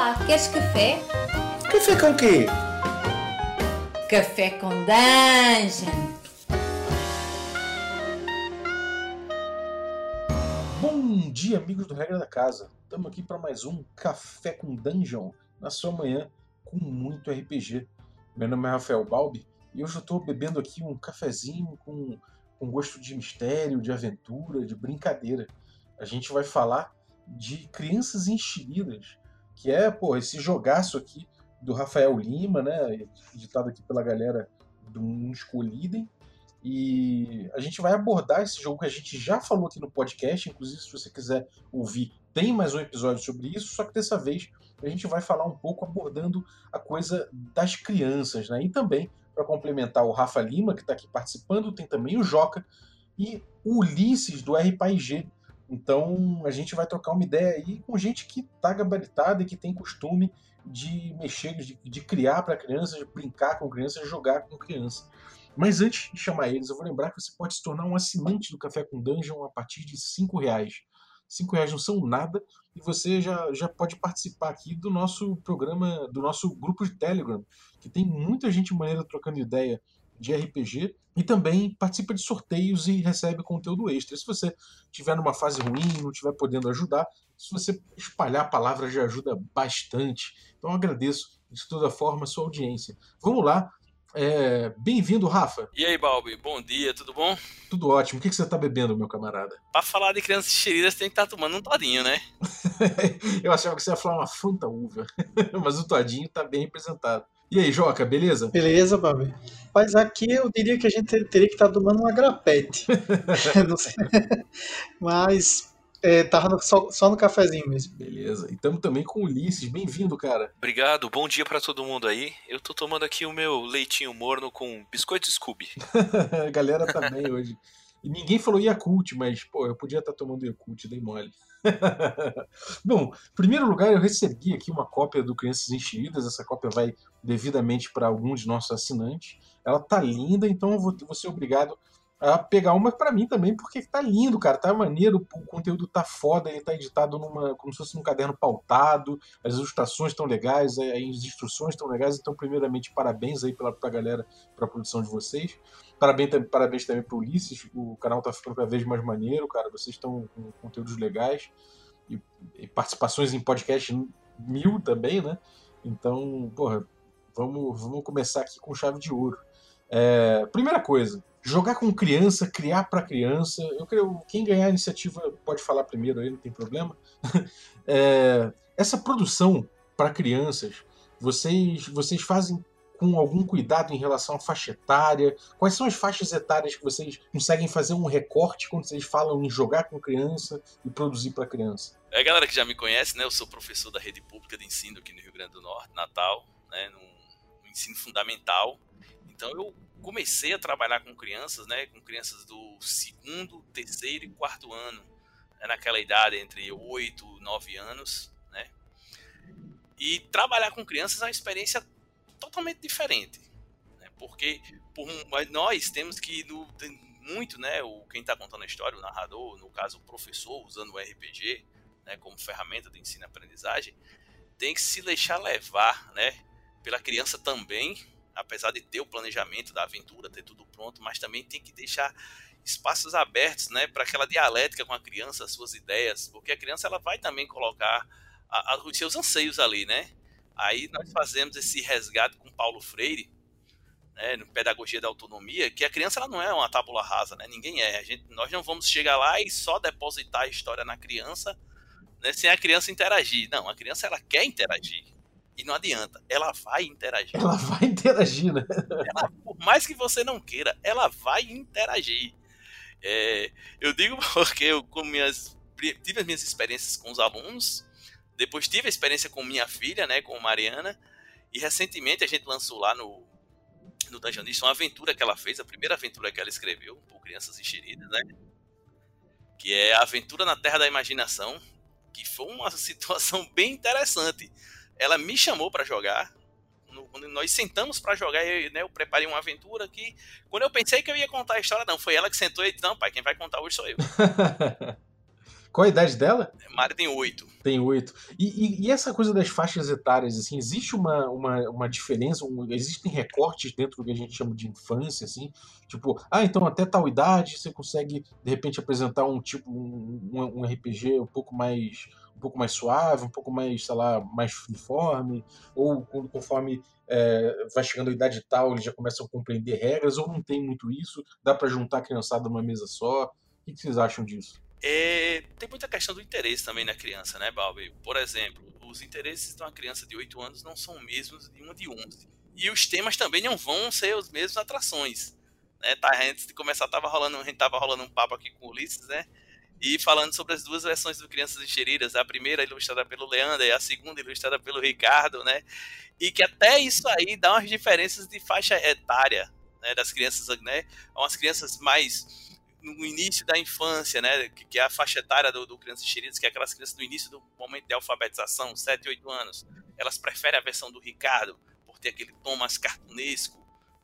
Olá, queres café? Café com quê? Café com Dungeon! Bom dia, amigos do Regra da Casa. Estamos aqui para mais um Café com Dungeon na sua manhã com muito RPG. Meu nome é Rafael Balbi e hoje eu estou bebendo aqui um cafezinho com, com gosto de mistério, de aventura, de brincadeira. A gente vai falar de Crianças Enxeridas, que é pô, esse jogaço aqui do Rafael Lima, né, editado aqui pela galera do Escolhidem. E a gente vai abordar esse jogo que a gente já falou aqui no podcast, inclusive se você quiser ouvir, tem mais um episódio sobre isso, só que dessa vez a gente vai falar um pouco abordando a coisa das crianças, né? E também, para complementar o Rafa Lima, que está aqui participando, tem também o Joca e o Ulisses do RPG, então a gente vai trocar uma ideia aí com gente que tá gabaritada e que tem costume de mexer, de, de criar para crianças, de brincar com crianças, jogar com criança. Mas antes de chamar eles, eu vou lembrar que você pode se tornar um assinante do Café com Dungeon a partir de R$ reais. Cinco reais não são nada e você já, já pode participar aqui do nosso programa, do nosso grupo de Telegram, que tem muita gente maneira trocando ideia de RPG e também participa de sorteios e recebe conteúdo extra. Se você estiver numa fase ruim, não estiver podendo ajudar, se você espalhar a palavra já ajuda bastante. Então agradeço de toda forma a sua audiência. Vamos lá. É... Bem-vindo, Rafa. E aí, Balbi, bom dia, tudo bom? Tudo ótimo. O que você está bebendo, meu camarada? Para falar de crianças enxeridas, tem que estar tá tomando um todinho, né? Eu achava que você ia falar uma fruta uva, mas o todinho está bem representado. E aí, Joca, beleza? Beleza, Babi. Mas aqui eu diria que a gente teria que estar tá tomando uma grapete. Mas é, tava no, só, só, no cafezinho mesmo. Beleza. E estamos também com o Ulisses. Bem-vindo, cara. Obrigado. Bom dia para todo mundo aí. Eu tô tomando aqui o meu leitinho morno com biscoito Scooby. a galera tá bem hoje. E ninguém falou Yakult, mas, pô, eu podia estar tá tomando Yakult, dei mole. Bom, em primeiro lugar, eu recebi aqui uma cópia do Crianças Enxeridas. Essa cópia vai devidamente para algum de nossos assinantes. Ela tá linda, então eu vou, vou ser obrigado a pegar uma para mim também, porque tá lindo, cara, tá maneiro, o conteúdo tá foda, ele tá editado numa, como se fosse num caderno pautado, as ilustrações estão legais, as instruções estão legais, então primeiramente parabéns aí pela pra galera, pra produção de vocês. Parabéns, parabéns também pro Ulisses, o canal tá ficando cada vez mais maneiro, cara, vocês estão com conteúdos legais e, e participações em podcast mil também, né? Então, porra, vamos, vamos começar aqui com chave de ouro. É, primeira coisa, jogar com criança, criar para criança. Eu creio quem ganhar a iniciativa pode falar primeiro aí, não tem problema. É, essa produção para crianças, vocês vocês fazem com algum cuidado em relação à faixa etária? Quais são as faixas etárias que vocês conseguem fazer um recorte quando vocês falam em jogar com criança e produzir para criança? É, galera que já me conhece, né? Eu sou professor da rede pública de ensino aqui no Rio Grande do Norte, Natal, né? No, no ensino fundamental. Então eu comecei a trabalhar com crianças, né, com crianças do segundo, terceiro e quarto ano, né, naquela idade entre 8 9 anos, né? E trabalhar com crianças é uma experiência totalmente diferente, né? Porque por, nós temos que muito, né, o quem está contando a história, o narrador, no caso o professor usando o RPG, né, como ferramenta de ensino e aprendizagem, tem que se deixar levar, né, pela criança também apesar de ter o planejamento da aventura, ter tudo pronto, mas também tem que deixar espaços abertos, né, para aquela dialética com a criança, as suas ideias, porque a criança ela vai também colocar a, a, os seus anseios ali, né? Aí nós fazemos esse resgate com Paulo Freire, né, no Pedagogia da Autonomia, que a criança ela não é uma tábula rasa, né? Ninguém é. A gente, nós não vamos chegar lá e só depositar a história na criança, né, sem a criança interagir. Não, a criança ela quer interagir. E não adianta, ela vai interagir. Ela vai interagir, né? Ela, por mais que você não queira, ela vai interagir. É, eu digo porque eu com minhas, tive as minhas experiências com os alunos, depois tive a experiência com minha filha, né, com Mariana, e recentemente a gente lançou lá no, no Dungeonista uma aventura que ela fez, a primeira aventura que ela escreveu, por crianças enxeridas, né? Que é a Aventura na Terra da Imaginação, que foi uma situação bem interessante ela me chamou para jogar. Nós sentamos para jogar, eu, né, eu preparei uma aventura que, quando eu pensei que eu ia contar a história, não, foi ela que sentou e disse: Não, pai, quem vai contar hoje sou eu. Qual a idade dela? Mari tem oito. Tem oito. E, e, e, essa coisa das faixas etárias, assim, existe uma, uma, uma diferença? Um, existem recortes dentro do que a gente chama de infância, assim? Tipo, ah, então até tal idade você consegue, de repente, apresentar um tipo, um, um RPG um pouco mais um pouco mais suave, um pouco mais, sei lá, mais uniforme, ou conforme é, vai chegando a idade tal, eles já começam a compreender regras, ou não tem muito isso, dá para juntar a criançada numa mesa só. O que vocês acham disso? É, tem muita questão do interesse também na criança, né, Balbi? Por exemplo, os interesses de uma criança de 8 anos não são os mesmos de uma de 11. E os temas também não vão ser os mesmos atrações. Né? Tá, antes de começar, tava rolando, a gente tava rolando um papo aqui com o Ulisses, né? E falando sobre as duas versões do Crianças Encheridas, a primeira ilustrada pelo Leandro e a segunda ilustrada pelo Ricardo, né? E que até isso aí dá umas diferenças de faixa etária, né? Das crianças, né? Umas crianças mais no início da infância, né, que, que é a faixa etária do, do Crianças Encheridas, que é aquelas crianças no início do momento de alfabetização, 7, 8 anos, elas preferem a versão do Ricardo, por ter aquele tom mais cartunesco,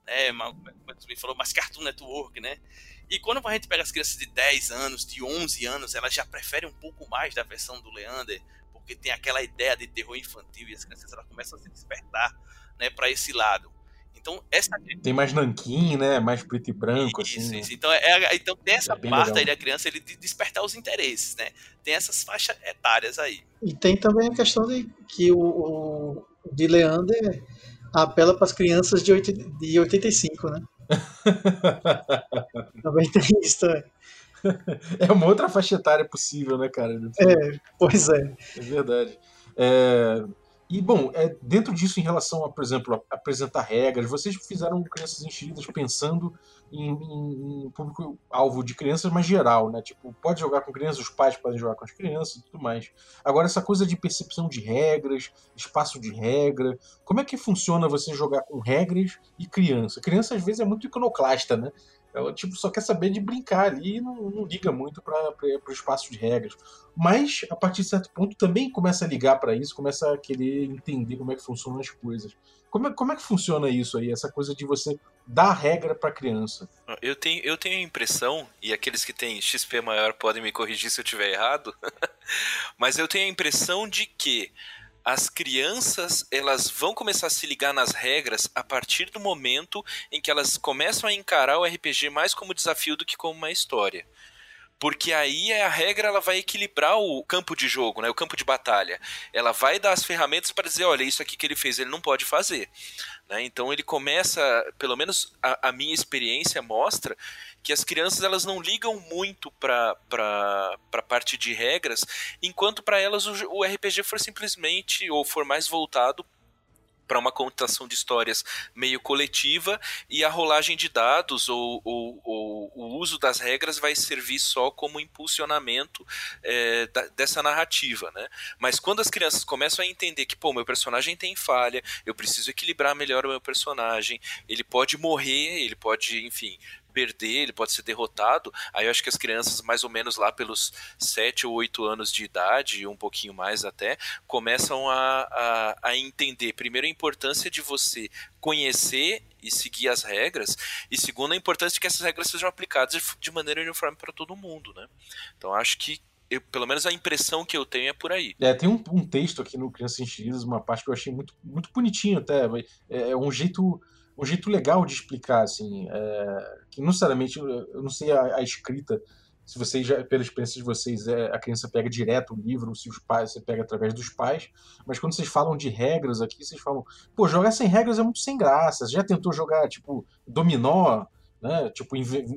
né, como você me falou, mais Cartoon Network, né, e quando a gente pega as crianças de 10 anos, de 11 anos, elas já preferem um pouco mais da versão do Leander, porque tem aquela ideia de terror infantil e as crianças elas começam a se despertar, né, para esse lado. Então, essa. Tem mais nanquim, né? Mais preto e branco, isso, assim. Isso. Né? Então, é, então, tem essa é parte legal. aí da criança ele de despertar os interesses, né? Tem essas faixas etárias aí. E tem também a questão de que o, o de Leander apela para as crianças de, 8, de 85, né? também tem isso também. É uma outra faixa etária possível, né, cara? É, pois é. É verdade. É, e, bom, é, dentro disso, em relação a, por exemplo, a, apresentar regras, vocês fizeram crianças enchidas pensando em, em, em público-alvo de crianças, mas geral, né? Tipo, pode jogar com crianças, os pais podem jogar com as crianças e tudo mais. Agora, essa coisa de percepção de regras, espaço de regra, como é que funciona você jogar com regras e criança? Criança, às vezes, é muito iconoclasta, né? Ela tipo, só quer saber de brincar ali e não, não liga muito para o espaço de regras. Mas, a partir de certo ponto, também começa a ligar para isso, começa a querer entender como é que funcionam as coisas. Como é, como é que funciona isso aí, essa coisa de você dar regra para criança? Eu tenho, eu tenho a impressão, e aqueles que têm XP maior podem me corrigir se eu estiver errado, mas eu tenho a impressão de que as crianças elas vão começar a se ligar nas regras a partir do momento em que elas começam a encarar o RPG mais como desafio do que como uma história porque aí a regra ela vai equilibrar o campo de jogo, né, o campo de batalha. Ela vai dar as ferramentas para dizer, olha, isso aqui que ele fez ele não pode fazer. Né? Então ele começa, pelo menos a, a, minha experiência mostra que as crianças elas não ligam muito para a parte de regras, enquanto para elas o, o RPG for simplesmente ou for mais voltado para uma contação de histórias meio coletiva e a rolagem de dados ou, ou, ou, o uso das regras vai servir só como impulsionamento é, da, dessa narrativa, né? Mas quando as crianças começam a entender que, pô, meu personagem tem falha, eu preciso equilibrar melhor o meu personagem, ele pode morrer, ele pode, enfim, perder, ele pode ser derrotado. Aí eu acho que as crianças, mais ou menos lá pelos 7 ou 8 anos de idade, um pouquinho mais até, começam a, a, a entender, primeiro, a importância de você conhecer e seguir as regras, e segundo, a importância de que essas regras sejam aplicadas de maneira uniforme para todo mundo, né? Então acho que eu, pelo menos a impressão que eu tenho é por aí. É, tem um, um texto aqui no Crianças Enchidas, uma parte que eu achei muito, muito bonitinho até. É, é um jeito um jeito legal de explicar, assim, é, que não necessariamente, eu não sei a, a, escrita, se vocês, já, pela experiência de vocês, é, a criança pega direto o livro, se os pais, você pega através dos pais, mas quando vocês falam de regras aqui, vocês falam, pô, jogar sem regras é muito sem graça, você já tentou jogar, tipo, dominó, né, tipo,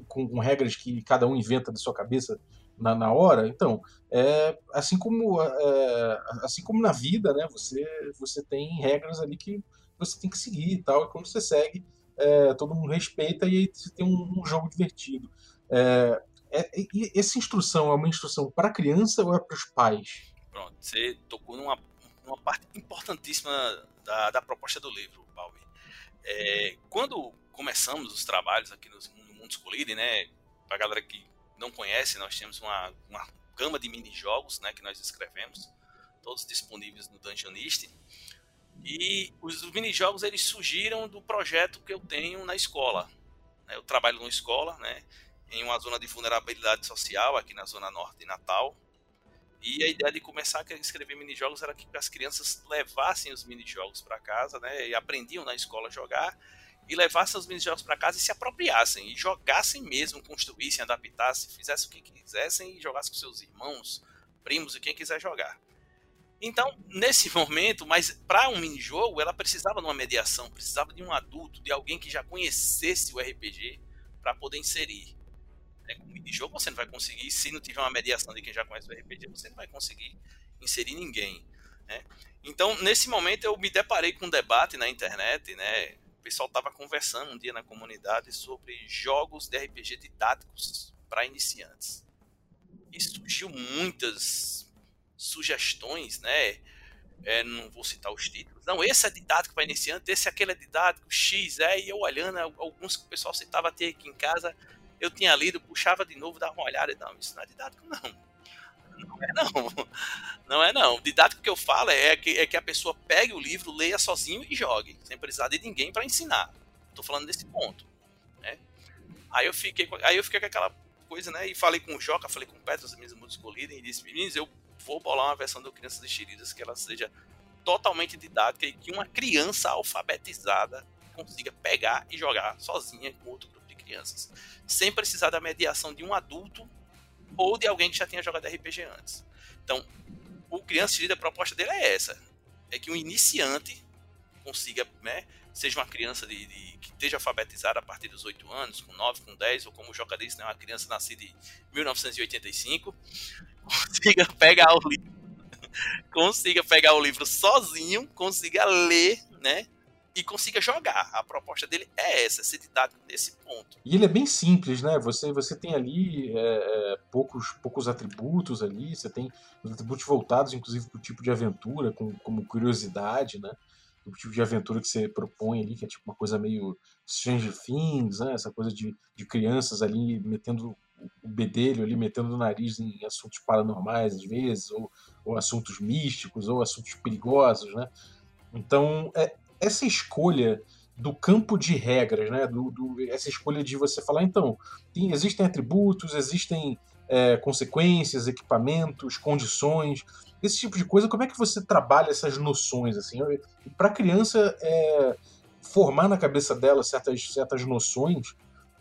com, com regras que cada um inventa da sua cabeça na, na hora, então, é, assim como é, assim como na vida, né, você, você tem regras ali que você tem que seguir e tal. E quando você segue, é, todo mundo respeita e aí você tem um, um jogo divertido. É, é, essa instrução é uma instrução para criança ou é para os pais? Pronto, você tocou numa, numa parte importantíssima da, da proposta do livro, Balbi. É, quando começamos os trabalhos aqui no, no Mundo Escolhido, né, para a galera que não conhece, nós temos uma, uma gama de mini-jogos né, que nós escrevemos, todos disponíveis no Dungeonist. E os mini-jogos eles surgiram do projeto que eu tenho na escola. Né? Eu trabalho numa escola, né, em uma zona de vulnerabilidade social, aqui na zona norte de Natal. E a ideia de começar a escrever minijogos era que as crianças levassem os minijogos para casa, né? E aprendiam na escola a jogar e levassem os minijogos para casa e se apropriassem e jogassem mesmo, construíssem, adaptassem, fizessem o que quisessem e jogassem com seus irmãos, primos e quem quiser jogar. Então, nesse momento, mas para um minijogo, ela precisava de uma mediação, precisava de um adulto, de alguém que já conhecesse o RPG para poder inserir. É, com minijogo você não vai conseguir, se não tiver uma mediação de quem já conhece o RPG, você não vai conseguir inserir ninguém. Né? Então, nesse momento, eu me deparei com um debate na internet, né? O pessoal estava conversando um dia na comunidade sobre jogos de RPG didáticos para iniciantes. E surgiu muitas sugestões, né? É, não vou citar os títulos. Não, esse é didático para iniciante, esse aquele é didático, X, é, e eu olhando, alguns que o pessoal citava até aqui em casa, eu tinha lido, puxava de novo, dava uma olhada, não, isso não é didático, não. Não é não. Não é não. O didático que eu falo é que, é que a pessoa pegue o livro, leia sozinho e jogue, sem precisar de ninguém para ensinar. Estou falando desse ponto. Né? Aí eu fiquei, aí eu fiquei com aquela coisa, né? E falei com o Joca, falei com o Petros, mesmo muito escolhido, e disse, meninos, eu vou bolar uma versão do Crianças Enxeridas que ela seja totalmente didática e que uma criança alfabetizada consiga pegar e jogar sozinha com outro grupo de crianças, sem precisar da mediação de um adulto ou de alguém que já tenha jogado RPG antes. Então, o Criança Enxerida, a proposta dele é essa, é que um iniciante consiga, né, seja uma criança de, de, que esteja alfabetizada a partir dos 8 anos, com 9, com 10, ou como o Joca disse, né, uma criança nascida em 1985, consiga pegar o livro, consiga pegar o livro sozinho, consiga ler, né? E consiga jogar. A proposta dele é essa, ser didático nesse ponto. E ele é bem simples, né? Você, você tem ali é, é poucos, poucos atributos ali, você tem os atributos voltados, inclusive, para o tipo de aventura, com, como curiosidade, né? O tipo de aventura que você propõe ali, que é tipo uma coisa meio Stranger Things, né? Essa coisa de, de crianças ali metendo o bedelho ali metendo o nariz em assuntos paranormais às vezes, ou, ou assuntos místicos, ou assuntos perigosos, né? Então, é, essa escolha do campo de regras, né? Do, do, essa escolha de você falar, então, tem, existem atributos, existem é, consequências, equipamentos, condições, esse tipo de coisa, como é que você trabalha essas noções, assim? Para criança, é, formar na cabeça dela certas, certas noções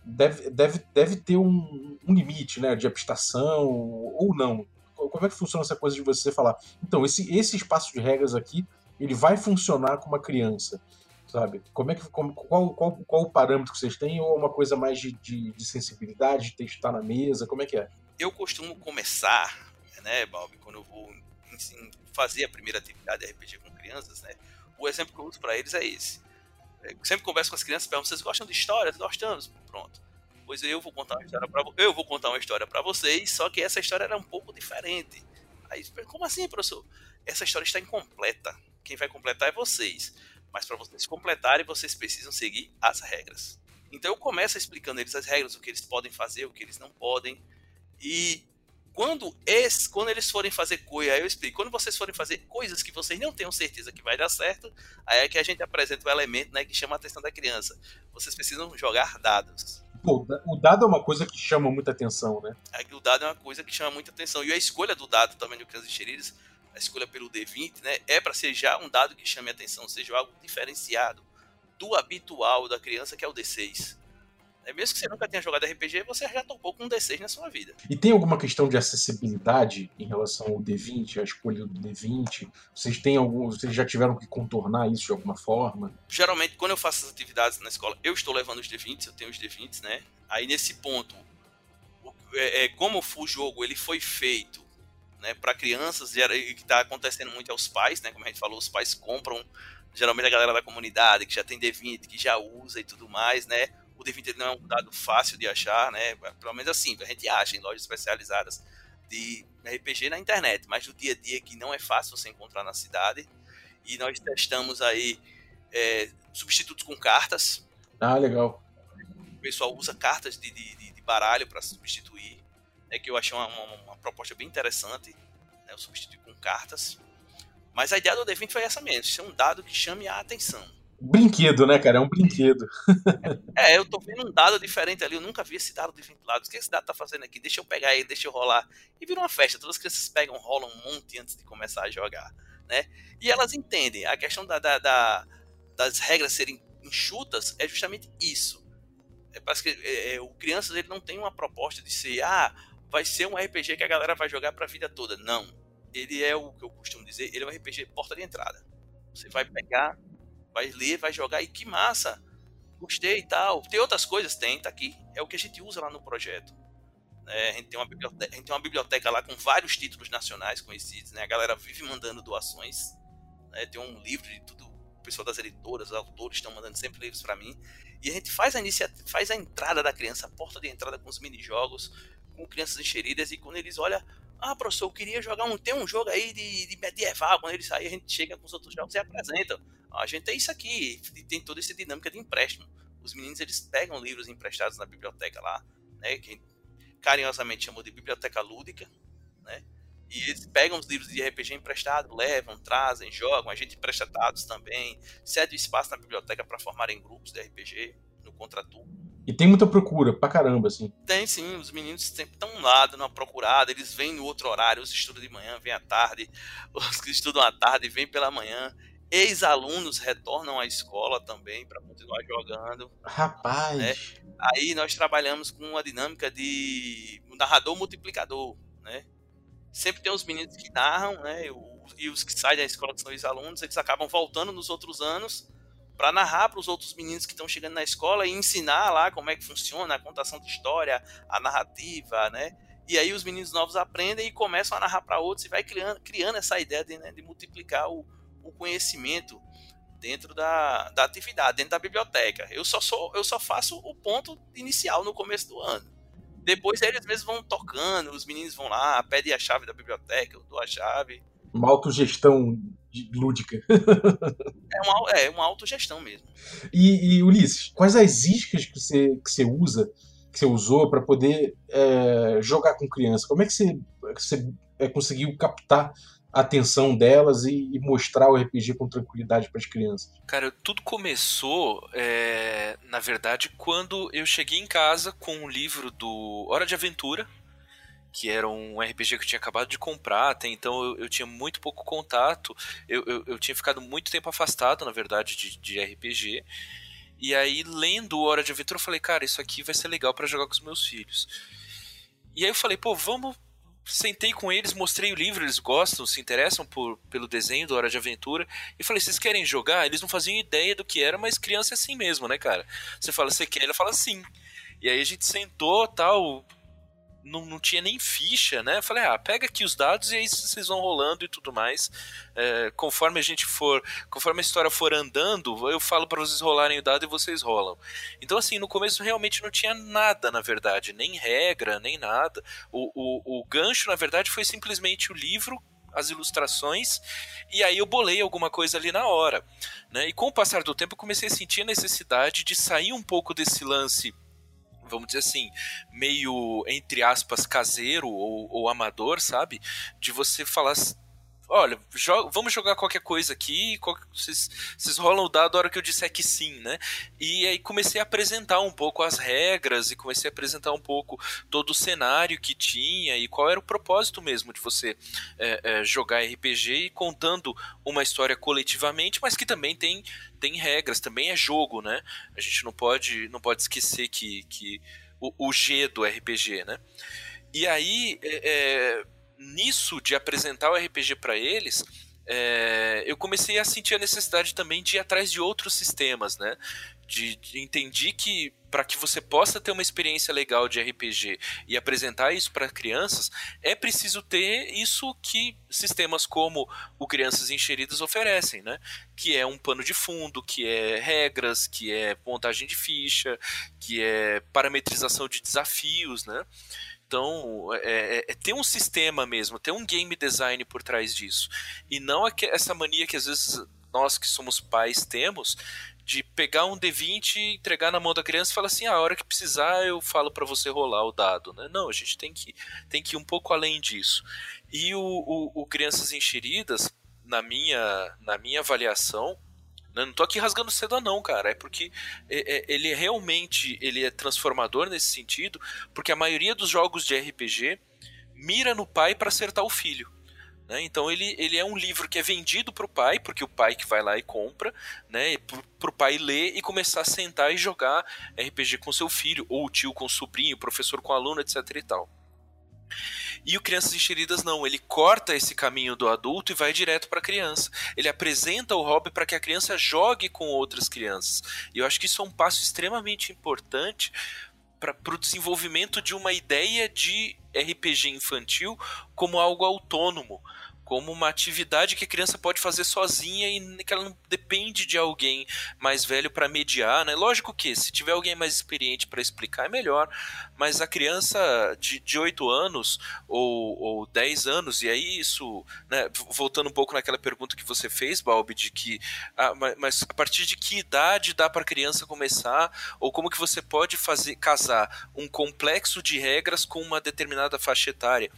deve, deve, deve ter um, um limite né, de abstração ou não. Como é que funciona essa coisa de você falar, então, esse, esse espaço de regras aqui, ele vai funcionar com uma criança, sabe? Como é que, como, qual, qual, qual o parâmetro que vocês têm ou é uma coisa mais de, de, de sensibilidade, de testar na mesa, como é que é? Eu costumo começar, né, Bob, quando eu vou fazer a primeira atividade de RPG com crianças, né, o exemplo que eu uso para eles é esse sempre converso com as crianças, pergunto, vocês gostam de histórias? Gostamos. Pronto. Pois eu vou contar uma história para eu vou contar uma história para vocês, só que essa história era um pouco diferente. Aí, como assim, professor? Essa história está incompleta. Quem vai completar é vocês. Mas para vocês completarem, vocês precisam seguir as regras. Então eu começo explicando eles as regras, o que eles podem fazer, o que eles não podem. E quando, esse, quando eles forem fazer coisa, aí eu explico, quando vocês forem fazer coisas que vocês não tenham certeza que vai dar certo, aí é que a gente apresenta o elemento né, que chama a atenção da criança. Vocês precisam jogar dados. Pô, o dado é uma coisa que chama muita atenção, né? O dado é uma coisa que chama muita atenção. E a escolha do dado também do Crianças Enxeridas, a escolha pelo D20, né, é para ser já um dado que chame a atenção, seja algo diferenciado do habitual da criança, que é o D6. É mesmo que você nunca tenha jogado RPG, você já topou com um D6 na sua vida. E tem alguma questão de acessibilidade em relação ao D20, a escolha do D20? Vocês têm algum, vocês já tiveram que contornar isso de alguma forma? Geralmente, quando eu faço as atividades na escola, eu estou levando os D20, eu tenho os D20, né? Aí nesse ponto, é, é, como o jogo ele foi feito né, para crianças e que está acontecendo muito aos pais, né? Como a gente falou, os pais compram geralmente a galera da comunidade que já tem D20, que já usa e tudo mais, né? O D20 não é um dado fácil de achar, né? Pelo menos assim, a gente acha em lojas especializadas de RPG na internet, mas no dia a dia que não é fácil você encontrar na cidade. E nós testamos aí é, substitutos com cartas. Ah, legal. O pessoal usa cartas de, de, de baralho para substituir, né, que eu achei uma, uma, uma proposta bem interessante, né, o substituir com cartas. Mas a ideia do D20 foi essa mesmo, ser um dado que chame a atenção. Brinquedo, né, cara? É um brinquedo. É, eu tô vendo um dado diferente ali, eu nunca vi esse dado desventilado. O que esse dado tá fazendo aqui? Deixa eu pegar ele, deixa eu rolar. E vira uma festa, todas as crianças pegam, rolam um monte antes de começar a jogar, né? E elas entendem, a questão da, da, da das regras serem enxutas é justamente isso. É, parece que é, é, o Crianças ele não tem uma proposta de ser, ah, vai ser um RPG que a galera vai jogar pra vida toda. Não. Ele é o que eu costumo dizer, ele é um RPG porta de entrada. Você vai pegar, vai ler, vai jogar e que massa. Gostei e tal. Tem outras coisas? Tem, tá aqui. É o que a gente usa lá no projeto. É, a, gente tem uma biblioteca, a gente tem uma biblioteca lá com vários títulos nacionais conhecidos, né? A galera vive mandando doações. Né? Tem um livro de tudo. O pessoal das editoras, os autores estão mandando sempre livros para mim. E a gente faz a iniciativa, faz a entrada da criança, a porta de entrada com os mini-jogos, com crianças encheridas, e quando eles olham, ah, professor, eu queria jogar um. Tem um jogo aí de, de medieval. Quando ele sair, a gente chega com os outros jogos e apresenta. A gente tem isso aqui. Tem toda essa dinâmica de empréstimo. Os meninos eles pegam livros emprestados na biblioteca lá, né? Que carinhosamente chamou de biblioteca lúdica, né? E eles pegam os livros de RPG emprestado, levam, trazem, jogam. A gente empresta dados também. Cede espaço na biblioteca para formarem grupos de RPG no contraturno. E tem muita procura, pra caramba, assim. Tem sim, os meninos sempre estão lá dando uma procurada, eles vêm no outro horário, os estudam de manhã, vêm à tarde, os que estudam à tarde vêm pela manhã. Ex-alunos retornam à escola também para continuar jogando. Rapaz! Né? Aí nós trabalhamos com uma dinâmica de narrador multiplicador, né? Sempre tem os meninos que narram, né? E os que saem da escola que são ex-alunos, eles acabam voltando nos outros anos para narrar para os outros meninos que estão chegando na escola e ensinar lá como é que funciona a contação de história, a narrativa, né? E aí os meninos novos aprendem e começam a narrar para outros e vai criando, criando essa ideia de, né, de multiplicar o, o, conhecimento dentro da, da atividade, dentro da biblioteca. Eu só sou, eu só faço o ponto inicial no começo do ano. Depois eles mesmos vão tocando, os meninos vão lá, pedem a chave da biblioteca, eu dou a chave. Uma autogestão lúdica. é, uma, é uma autogestão mesmo. E, e, Ulisses, quais as iscas que você, que você usa, que você usou para poder é, jogar com criança? Como é que você, você é, conseguiu captar a atenção delas e, e, mostrar o RPG com tranquilidade para as crianças? Cara, tudo começou, é, na verdade, quando eu cheguei em casa com um livro do Hora de Aventura, que era um RPG que eu tinha acabado de comprar, até então eu, eu tinha muito pouco contato, eu, eu, eu, tinha ficado muito tempo afastado, na verdade, de, de RPG. E aí, lendo Hora de Aventura, eu falei, cara, isso aqui vai ser legal para jogar com os meus filhos. E aí eu falei, pô, vamos. Sentei com eles, mostrei o livro, eles gostam, se interessam por, pelo desenho do Hora de Aventura. E falei, vocês querem jogar? Eles não faziam ideia do que era, mas criança é assim mesmo, né, cara? Você fala, você quer? Ele fala sim. E aí a gente sentou, tal, não, não tinha nem ficha, né? falei, ah, pega aqui os dados e aí vocês vão rolando e tudo mais. É, conforme a gente for, conforme a história for andando, eu falo para vocês rolarem o dado e vocês rolam. Então, assim, no começo realmente não tinha nada, na verdade, nem regra, nem nada. O, o, o gancho, na verdade, foi simplesmente o livro as ilustrações e aí eu bolei alguma coisa ali na hora, né? E com o passar do tempo eu comecei a sentir a necessidade de sair um pouco desse lance vamos dizer assim, meio, entre aspas, caseiro ou, ou amador, sabe? De você falar olha, vamos jogar qualquer coisa aqui, vocês, vocês rolam o dado a hora que eu disser que sim, né? E aí comecei a apresentar um pouco as regras e comecei a apresentar um pouco todo o cenário que tinha e qual era o propósito mesmo de você é, é, jogar RPG e contando uma história coletivamente, mas que também tem, tem regras, também é jogo, né? A gente não pode, não pode esquecer que, que o, o G do RPG, né? E aí, é, é nisso de apresentar o RPG para eles, é, eu comecei a sentir a necessidade também de ir atrás de outros sistemas, né? De, de entendi que para que você possa ter uma experiência legal de RPG e apresentar isso para crianças, é preciso ter isso que sistemas como o Crianças Encheridas oferecem, né? Que é um pano de fundo, que é regras, que é montagem de ficha, que é parametrização de desafios, né? Então, é, é, é, ter um sistema mesmo, ter um game design por trás disso. E não essa mania que às vezes nós que somos pais temos de pegar um D20 entregar na mão da criança e falar assim, ah, a hora que precisar eu falo para você rolar o dado, né? Não, a gente tem que, tem que ir um pouco além disso. E o, o, o Crianças Encheridas, na minha, na minha avaliação, Né? Não tô aqui rasgando seda não, cara. É porque é, é, ele realmente ele é transformador nesse sentido, porque a maioria dos jogos de RPG mira no pai para acertar o filho. Né? Então ele, ele é um livro que é vendido para o pai, porque o pai que vai lá e compra, né? para o pai ler e começar a sentar e jogar RPG com seu filho, ou o tio com o sobrinho, o professor com o aluno, etc e tal. E o Crianças Enxeridas não, ele corta esse caminho do adulto e vai direto para a criança. Ele apresenta o hobby para que a criança jogue com outras crianças. E eu acho que isso é um passo extremamente importante para o desenvolvimento de uma ideia de RPG infantil como algo autônomo, como uma atividade que a criança pode fazer sozinha e que ela não depende de alguém mais velho para mediar, né? Lógico que se tiver alguém mais experiente para explicar é melhor, mas a criança de, de 8 anos ou, ou 10 anos, e aí isso, né, voltando um pouco naquela pergunta que você fez, Balbi, de que, ah, mas a partir de que idade dá para a criança começar, ou como que você pode fazer casar um complexo de regras com uma determinada faixa etária?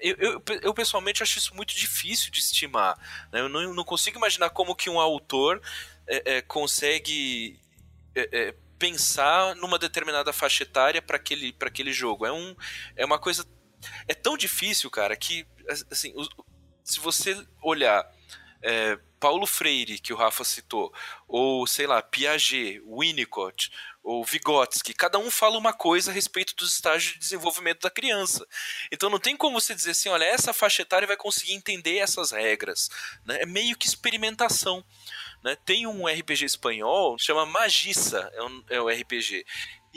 Eu, eu, eu, pessoalmente acho isso muito difícil de estimar. Né? Eu não, não, consigo imaginar como que um autor é, é, consegue é, é pensar numa determinada faixa etária para aquele, aquele jogo. É, um, é uma coisa. É tão difícil, cara, que assim, se você olhar é, Paulo Freire, que o Rafa citou, ou sei lá, Piaget, Winnicott, ou Vygotsky, cada um fala uma coisa a respeito dos estágios de desenvolvimento da criança. Então não tem como você dizer assim, olha, essa faixa etária vai conseguir entender essas regras. Né? É meio que experimentação. Né? Tem um RPG espanhol, chama Magissa, é, um, é o RPG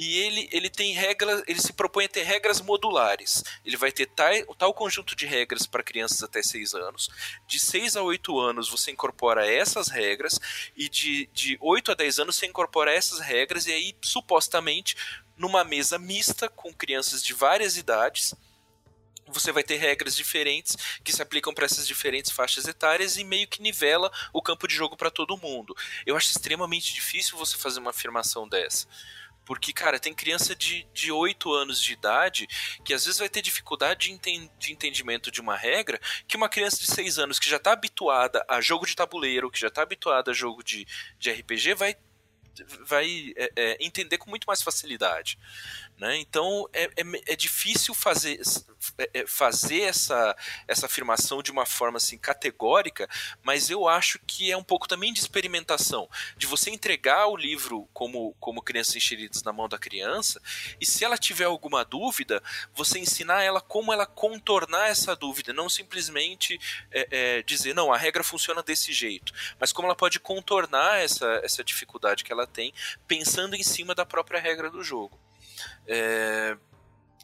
e ele, ele tem regras, ele se propõe a ter regras modulares. Ele vai ter tal, tal conjunto de regras para crianças até 6 anos. De 6 a 8 anos você incorpora essas regras, e de, de 8 a 10 anos você incorpora essas regras, e aí, supostamente, numa mesa mista com crianças de várias idades, você vai ter regras diferentes que se aplicam para essas diferentes faixas etárias e meio que nivela o campo de jogo para todo mundo. Eu acho extremamente difícil você fazer uma afirmação dessa. Porque, cara, tem criança de, de 8 anos de idade que às vezes vai ter dificuldade de, enten de entendimento de uma regra que uma criança de 6 anos que já está habituada a jogo de tabuleiro, que já está habituada a jogo de, de RPG, vai vai é, é, entender com muito mais facilidade. Né? Então é, é, é difícil fazer, é, é, fazer essa, essa afirmação de uma forma assim categórica, mas eu acho que é um pouco também de experimentação, de você entregar o livro como, como crianças enxeridas na mão da criança, e se ela tiver alguma dúvida, você ensinar ela como ela contornar essa dúvida, não simplesmente é, dizer, não, a regra funciona desse jeito, mas como ela pode contornar essa, essa dificuldade que ela tem, pensando em cima da própria regra do jogo. É,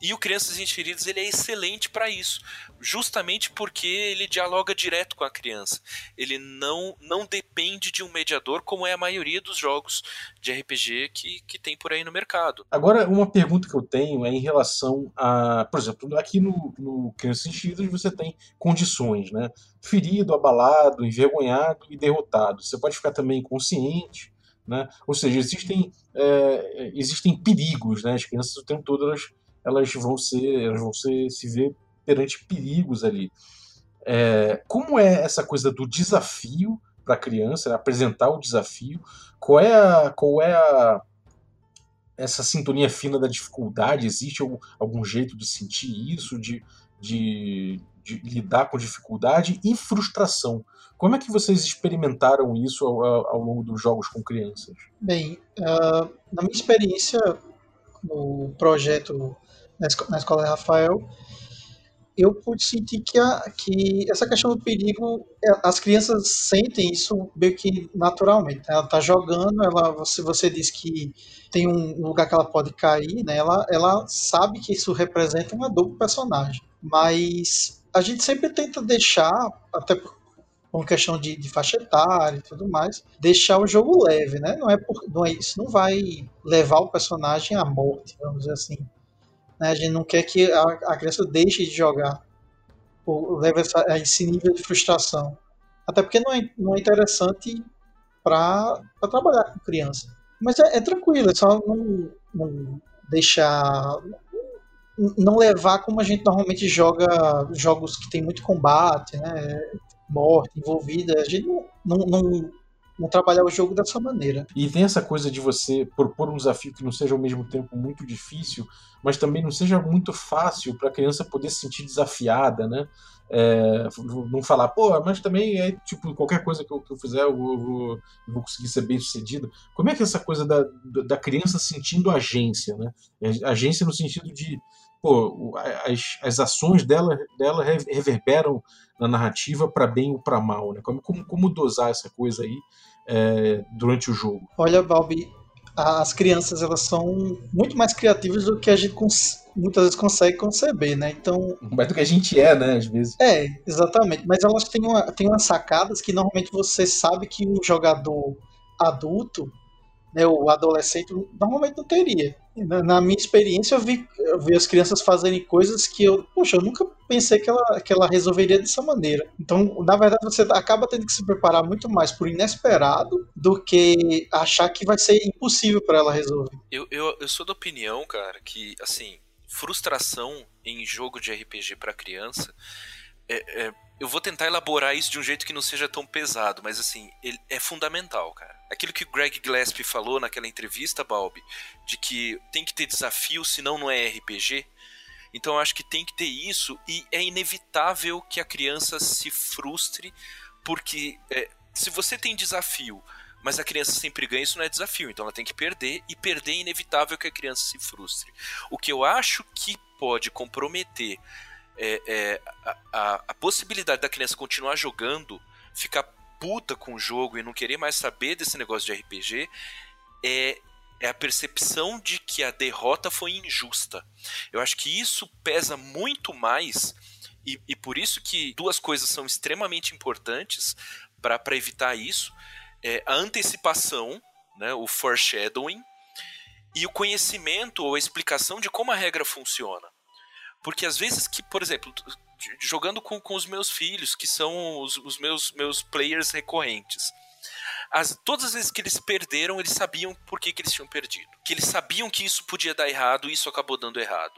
e o Crianças Enxeridas ele é excelente para isso, justamente porque ele dialoga direto com a criança. Ele não, não depende de um mediador, como é a maioria dos jogos de RPG que, que tem por aí no mercado. Agora, uma pergunta que eu tenho é em relação a. Por exemplo, aqui no, no Crianças Enxeridas você tem condições, né? Ferido, abalado, envergonhado e derrotado. Você pode ficar também inconsciente né? Ou seja, existem, é, existem perigos, né? as crianças o tempo todo elas, elas vão ser, elas vão ser, se ver perante perigos ali. É, como é essa coisa do desafio para a criança, né? apresentar o desafio? Qual é a, qual é a, essa sintonia fina da dificuldade? Existe algum, algum jeito de sentir isso, de, de, de lidar com dificuldade e frustração? Como é que vocês experimentaram isso ao, ao longo dos jogos com crianças? Bem, uh, na minha experiência no projeto na, na Escola Rafael, eu pude sentir que, a, que essa questão do perigo, é, as crianças sentem isso meio que naturalmente. Né? Ela está jogando, ela, você, você diz que tem um lugar que ela pode cair, né? ela, ela sabe que isso representa uma dor pro personagem. Mas a gente sempre tenta deixar, até por, por questão de, de faixa etária e tudo mais, deixar o jogo leve, né? Não é, por, não é isso, não vai levar o personagem à morte, vamos dizer assim. Né? A gente não quer que a, a criança deixe de jogar, ou leve essa, esse nível de frustração. Até porque não é, não é interessante para trabalhar com criança. Mas é, é tranquilo, é só não, não deixar não levar como a gente normalmente joga jogos que tem muito combate, né? Morte envolvida. A gente não, não, não, vão trabalhar o jogo dessa maneira. E tem essa coisa de você propor um desafio que não seja ao mesmo tempo muito difícil, mas também não seja muito fácil para a criança poder se sentir desafiada, né? É, não falar, pô, mas também é tipo, qualquer coisa que eu, que eu fizer eu vou, eu eu vou conseguir ser bem sucedido. Como é que é essa coisa da, da criança sentindo agência, né? Agência no sentido de, pô, as, as ações dela, dela reverberam na narrativa para bem ou para mal, né? Como, como, como, dosar essa coisa aí é, durante o jogo? Olha, Balbi, as crianças elas são muito mais criativas do que a gente muitas vezes consegue conceber, né? Então. Mais do que a gente é, né? Às vezes. É, exatamente. Mas elas têm, uma, têm umas sacadas que normalmente você sabe que o jogador adulto né, o adolescente normalmente não teria. Na, na, minha experiência, eu vi, eu vi as crianças fazerem coisas que eu, poxa, eu nunca pensei que ela, que ela resolveria dessa maneira. Então, na verdade, você acaba tendo que se preparar muito mais por inesperado do que achar que vai ser impossível para ela resolver. Eu, eu, eu sou da opinião, cara, que, assim, frustração em jogo de RPG para criança é, é, eu vou tentar elaborar isso de um jeito que não seja tão pesado, mas assim, é fundamental, cara. Aquilo que o Greg Gillespie falou naquela entrevista, Balbi, de que tem que ter desafio, senão não é RPG. Então eu acho que tem que ter isso e é inevitável que a criança se frustre, porque é, se você tem desafio, mas a criança sempre ganha, isso não é desafio, então ela tem que perder, e perder é inevitável que a criança se frustre. O que eu acho que pode comprometer é, é, a, a, a, possibilidade da criança continuar jogando, ficar puta com o jogo e não querer mais saber desse negócio de RPG é, é a percepção de que a derrota foi injusta. Eu acho que isso pesa muito mais e, e por isso que duas coisas são extremamente importantes para evitar isso: é a antecipação, né, o foreshadowing, e o conhecimento ou a explicação de como a regra funciona. Porque às vezes que, por exemplo, jogando com, com os meus filhos, que são os, os meus, meus players recorrentes, as, todas as vezes que eles perderam, eles sabiam por que, que eles tinham perdido. Que eles sabiam que isso podia dar errado e isso acabou dando errado.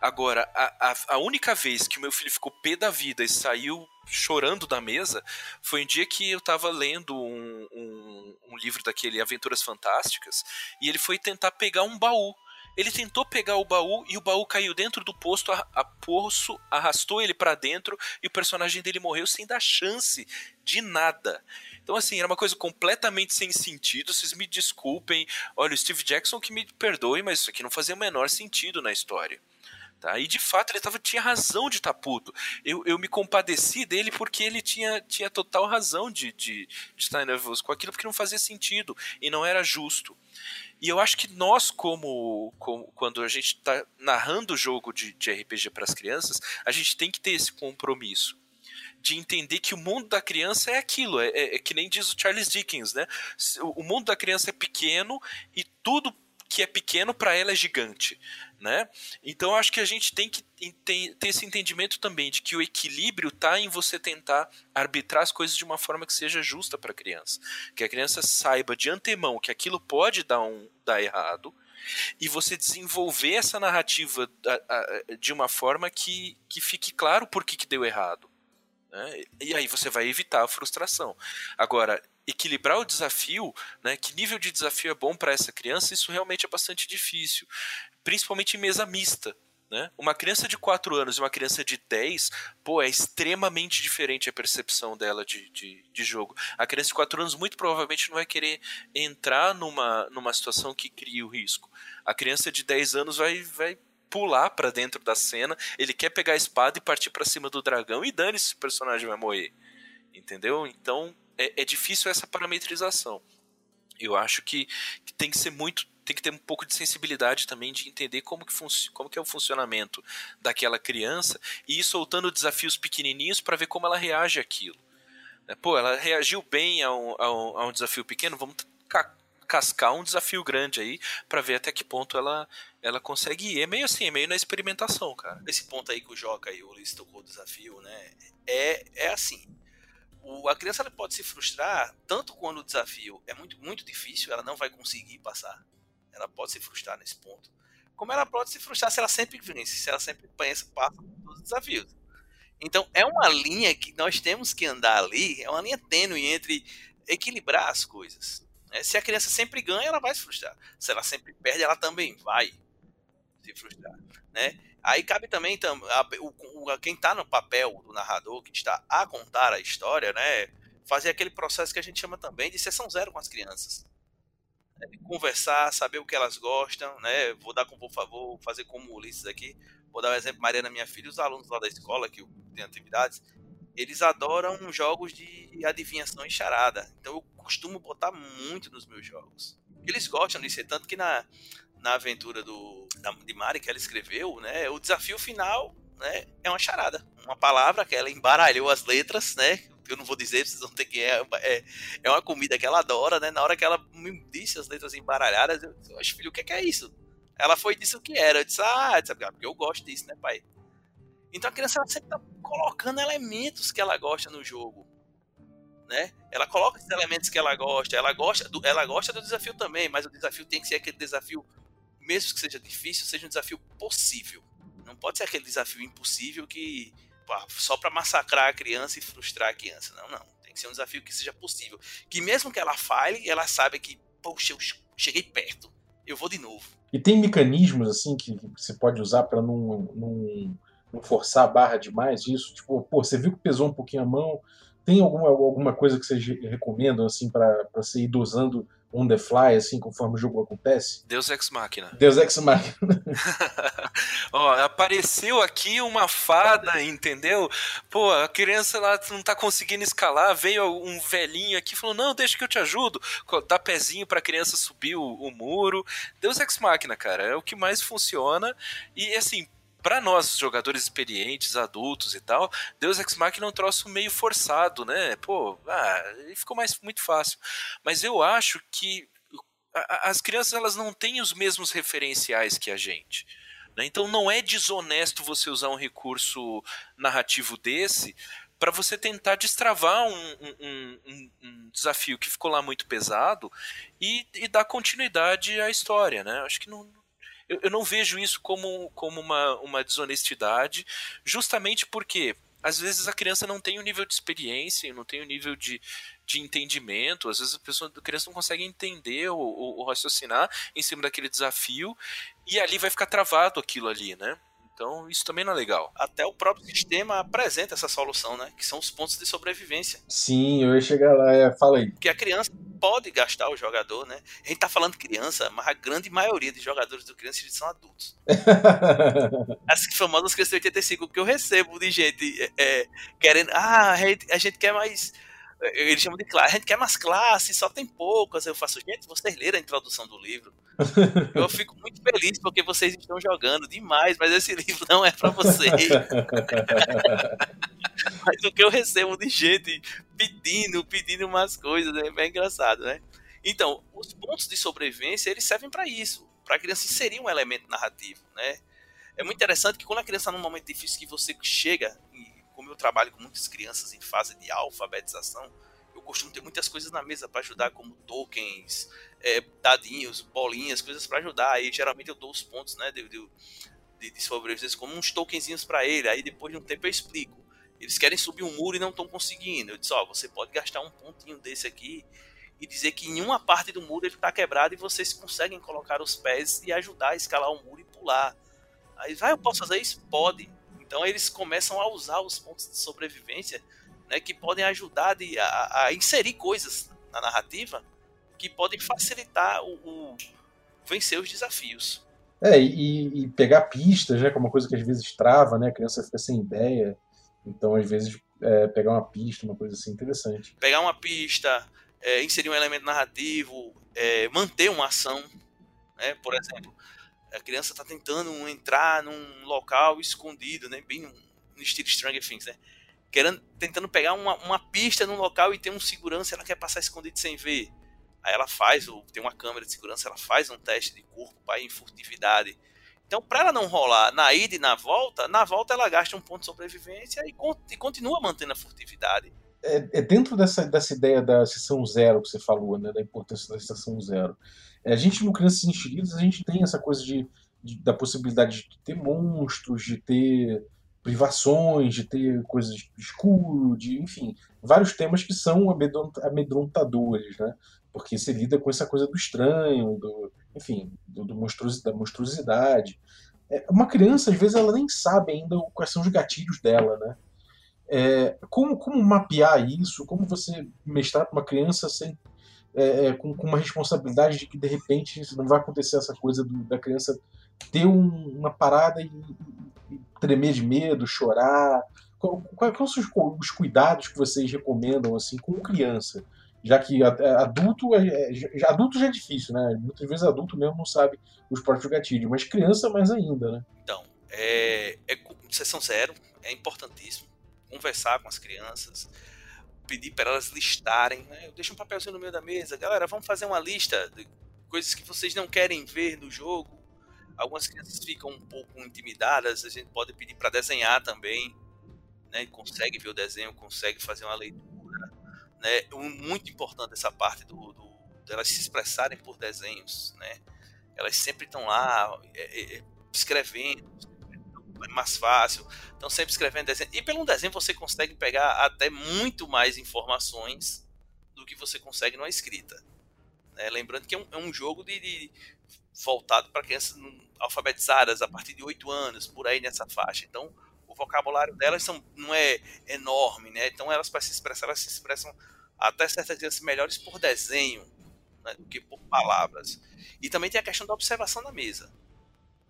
Agora, a, a, a, única vez que o meu filho ficou pé da vida e saiu chorando da mesa foi um dia que eu estava lendo um, um, um livro daquele Aventuras Fantásticas e ele foi tentar pegar um baú ele tentou pegar o baú e o baú caiu dentro do posto, a, a poço arrastou ele para dentro e o personagem dele morreu sem dar chance de nada. Então, assim, era uma coisa completamente sem sentido. Vocês me desculpem. Olha, o Steve Jackson que me perdoe, mas isso aqui não fazia o menor sentido na história. Tá? E de fato ele tava, tinha razão de estar tá puto. Eu, eu me compadeci dele porque ele tinha, tinha total razão de, de, de estar nervoso com aquilo, porque não fazia sentido e não era justo. E eu acho que nós, como, como quando a gente está narrando o jogo de, de RPG para as crianças, a gente tem que ter esse compromisso de entender que o mundo da criança é aquilo, é, é, é, que nem diz o Charles Dickens, né? O mundo da criança é pequeno e tudo que é pequeno para ela é gigante, né? Então acho que a gente tem que ter esse entendimento também de que o equilíbrio está em você tentar arbitrar as coisas de uma forma que seja justa para a criança, que a criança saiba de antemão que aquilo pode dar um dar errado e você desenvolver essa narrativa de uma forma que, que fique claro por que, que deu errado. Né? E aí você vai evitar a frustração. Agora, equilibrar o desafio, né, que nível de desafio é bom para essa criança, isso realmente é bastante difícil, principalmente em mesa mista. Né? Uma criança de 4 anos e uma criança de 10, pô, é extremamente diferente a percepção dela de, de, de, jogo. A criança de 4 anos muito provavelmente não vai querer entrar numa, numa situação que crie o risco. A criança de 10 anos vai, vai pular para dentro da cena, ele quer pegar a espada e partir para cima do dragão e dane se o personagem vai morrer. Entendeu? Então, é, é difícil essa parametrização. Eu acho que, que tem que ser muito tem que ter um pouco de sensibilidade também de entender como que, como que é o funcionamento daquela criança e ir soltando desafios pequenininhos para ver como ela reage àquilo. Né, pô, ela reagiu bem a um, a um, a um desafio pequeno, vamos ca cascar um desafio grande aí para ver até que ponto ela, ela consegue ir. É meio assim, é meio na experimentação, cara. Esse ponto aí que o Joca e o Ulisses tocou o desafio, né? É, é assim o, a criança pode se frustrar tanto quando o desafio é muito, muito difícil, ela não vai conseguir passar. Ela pode se frustrar nesse ponto. Como ela pode se frustrar se ela sempre vence, se ela sempre pensa, passa por os desafios. Então é uma linha que nós temos que andar ali, é uma linha tênue entre equilibrar as coisas. Né? Se a criança sempre ganha, ela vai se frustrar. Se ela sempre perde, ela também vai se frustrar. Né? Aí cabe também a, a, quem está no papel do narrador, que está a contar a história, né? fazer aquele processo que a gente chama também de sessão zero com as crianças. Né? Conversar, saber o que elas gostam, né? Vou dar com por favor, fazer como o Ulisses aqui. Vou dar um exemplo, Mariana, minha filha, os alunos lá da escola que tem atividades, eles adoram jogos de adivinhação e charada. Então eu costumo botar muito nos meus jogos. Eles gostam disso, é tanto que na, na aventura do, da, de Mari que ela escreveu, né, o desafio final né, é uma charada. Uma palavra que ela embaralhou as letras, né? Eu não vou dizer, vocês vão ter que. É, é, é uma comida que ela adora, né? Na hora que ela me disse as letras embaralhadas, eu disse, filho, o que é, que é isso? Ela foi disso que era. Eu disse, ah, disse, ah, porque eu gosto disso, né, pai? Então a criança sempre está colocando elementos que ela gosta no jogo. Né? Ela coloca esses elementos que ela gosta, ela gosta, do, ela gosta do desafio também, mas o desafio tem que ser aquele desafio, mesmo que seja difícil, seja um desafio possível. Não pode ser aquele desafio impossível que só para massacrar a criança e frustrar a criança. Não, não. Tem que ser um desafio que seja possível. Que mesmo que ela falhe, ela sabe que, poxa, eu cheguei perto, eu vou de novo. E tem mecanismos assim que você pode usar para não, não não forçar a barra demais isso? Tipo, pô, você viu que pesou um pouquinho a mão? Tem alguma, alguma coisa que vocês recomendam, assim, para você ir dosando on the fly, assim, conforme o jogo acontece? Deus Ex Machina. Deus Ex Machina. Ó, apareceu aqui uma fada, entendeu? Pô, a criança lá não tá conseguindo escalar, veio um velhinho aqui e falou, não, deixa que eu te ajudo. Dá pezinho pra criança subir o, o muro. Deus Ex Machina, cara, é o que mais funciona. E, assim, para nós, jogadores experientes, adultos e tal, Deus Ex Machina é um troço meio forçado, né? Pô, ah, ficou mais muito fácil. Mas eu acho que as crianças elas não têm os mesmos referenciais que a gente. Né? Então não é desonesto você usar um recurso narrativo desse para você tentar destravar um, um, um, um, desafio que ficou lá muito pesado e, e dar continuidade à história, né? Acho que não, eu, eu não vejo isso como, como uma, uma desonestidade, justamente porque às vezes a criança não tem o nível de experiência, não tem o nível de, de entendimento, às vezes a, pessoa, a criança não consegue entender ou, ou, ou raciocinar em cima daquele desafio, e ali vai ficar travado aquilo ali, né? Então, isso também não é legal. Até o próprio sistema apresenta essa solução, né? Que são os pontos de sobrevivência. Sim, eu ia chegar lá, é, fala aí. Porque a criança pode gastar o jogador, né? A gente tá falando criança, mas a grande maioria de jogadores do criança são adultos. As famosas crianças de 85 que eu recebo de gente é, é querendo. Ah, a gente quer mais eles chamam de classe. A gente quer mais classes, só tem poucas. Eu faço, gente, vocês leram a introdução do livro. Eu fico muito feliz porque vocês estão jogando demais, mas esse livro não é para vocês. mas o que eu recebo de gente pedindo, pedindo umas coisas, é bem engraçado, né? Então, os pontos de sobrevivência, eles servem para isso, para a criança inserir um elemento narrativo, né? É muito interessante que quando a criança está num momento difícil que você chega como eu trabalho com muitas crianças em fase de alfabetização, eu costumo ter muitas coisas na mesa para ajudar, como tokens, é, dadinhos, bolinhas, coisas para ajudar. Aí geralmente eu dou os pontos né, de, de, de sobrevivência como uns tokenzinhos para ele. Aí depois de um tempo eu explico. Eles querem subir um muro e não estão conseguindo. Eu disse: Ó, oh, você pode gastar um pontinho desse aqui e dizer que em uma parte do muro ele está quebrado e vocês conseguem colocar os pés e ajudar a escalar o muro e pular. Aí, vai, ah, eu posso fazer isso? Pode. Então eles começam a usar os pontos de sobrevivência né, que podem ajudar de, a, a, inserir coisas na narrativa que podem facilitar o, o vencer os desafios. É, e, e, pegar pistas, né, que é uma coisa que às vezes trava, né, a criança fica sem ideia. Então, às vezes, é, pegar uma pista, uma coisa assim interessante. Pegar uma pista, é, inserir um elemento narrativo, é, manter uma ação, né, por exemplo a criança está tentando entrar num local escondido, né? Bem no estilo Stranger Things, né? Querendo, tentando pegar uma, uma pista num local e tem um segurança, ela quer passar escondido sem ver. Aí ela faz, tem uma câmera de segurança, ela faz um teste de corpo para ir em furtividade. Então, para ela não rolar na ida e na volta, na volta ela gasta um ponto de sobrevivência e, e continua mantendo a furtividade. É, é, dentro dessa, dessa ideia da sessão zero que você falou, né, da importância da sessão zero. É, a gente no Crianças Enxeridas, a gente tem essa coisa de, de, da possibilidade de ter monstros, de ter privações, de ter coisas escuro, de enfim, vários temas que são amedrontadores, né? Porque você lida com essa coisa do estranho, do, enfim, do, do da monstruosidade. É, uma criança, às vezes, ela nem sabe ainda quais são os gatilhos dela, né? É, como, como mapear isso? Como você mestrar para uma criança sem, é, é, com, com, uma responsabilidade de que de repente não vai acontecer essa coisa do, da criança ter um, uma parada e, e, tremer de medo, chorar? Quais são os, os cuidados que vocês recomendam assim com criança? já que adulto é, é adulto já é difícil, né? Muitas vezes adulto mesmo não sabe os próprios gatilhos, mas criança mais ainda, né? Então, é, é sessão zero, é importantíssimo conversar com as crianças, pedir para elas listarem, né? Eu deixo um papelzinho no meio da mesa, galera, vamos fazer uma lista de coisas que vocês não querem ver no jogo. Algumas crianças ficam um pouco intimidadas, a gente pode pedir para desenhar também, né? Consegue ver o desenho, consegue fazer uma leitura né? Muito importante essa parte do, do delas se expressarem por desenhos, né? Elas sempre estão lá é, é, escrevendo, é mais fácil, estão sempre escrevendo desenho. E pelo desenho você consegue pegar até muito mais informações do que você consegue numa escrita. Né? Lembrando que é um, é um jogo de, de voltado para crianças alfabetizadas a partir de 8 anos, por aí nessa faixa. Então, o vocabulário delas são, não é enorme, né? Então, elas, para se expressar, elas se expressam até certas vezes melhores por desenho né, do que por palavras. E também tem a questão da observação na mesa.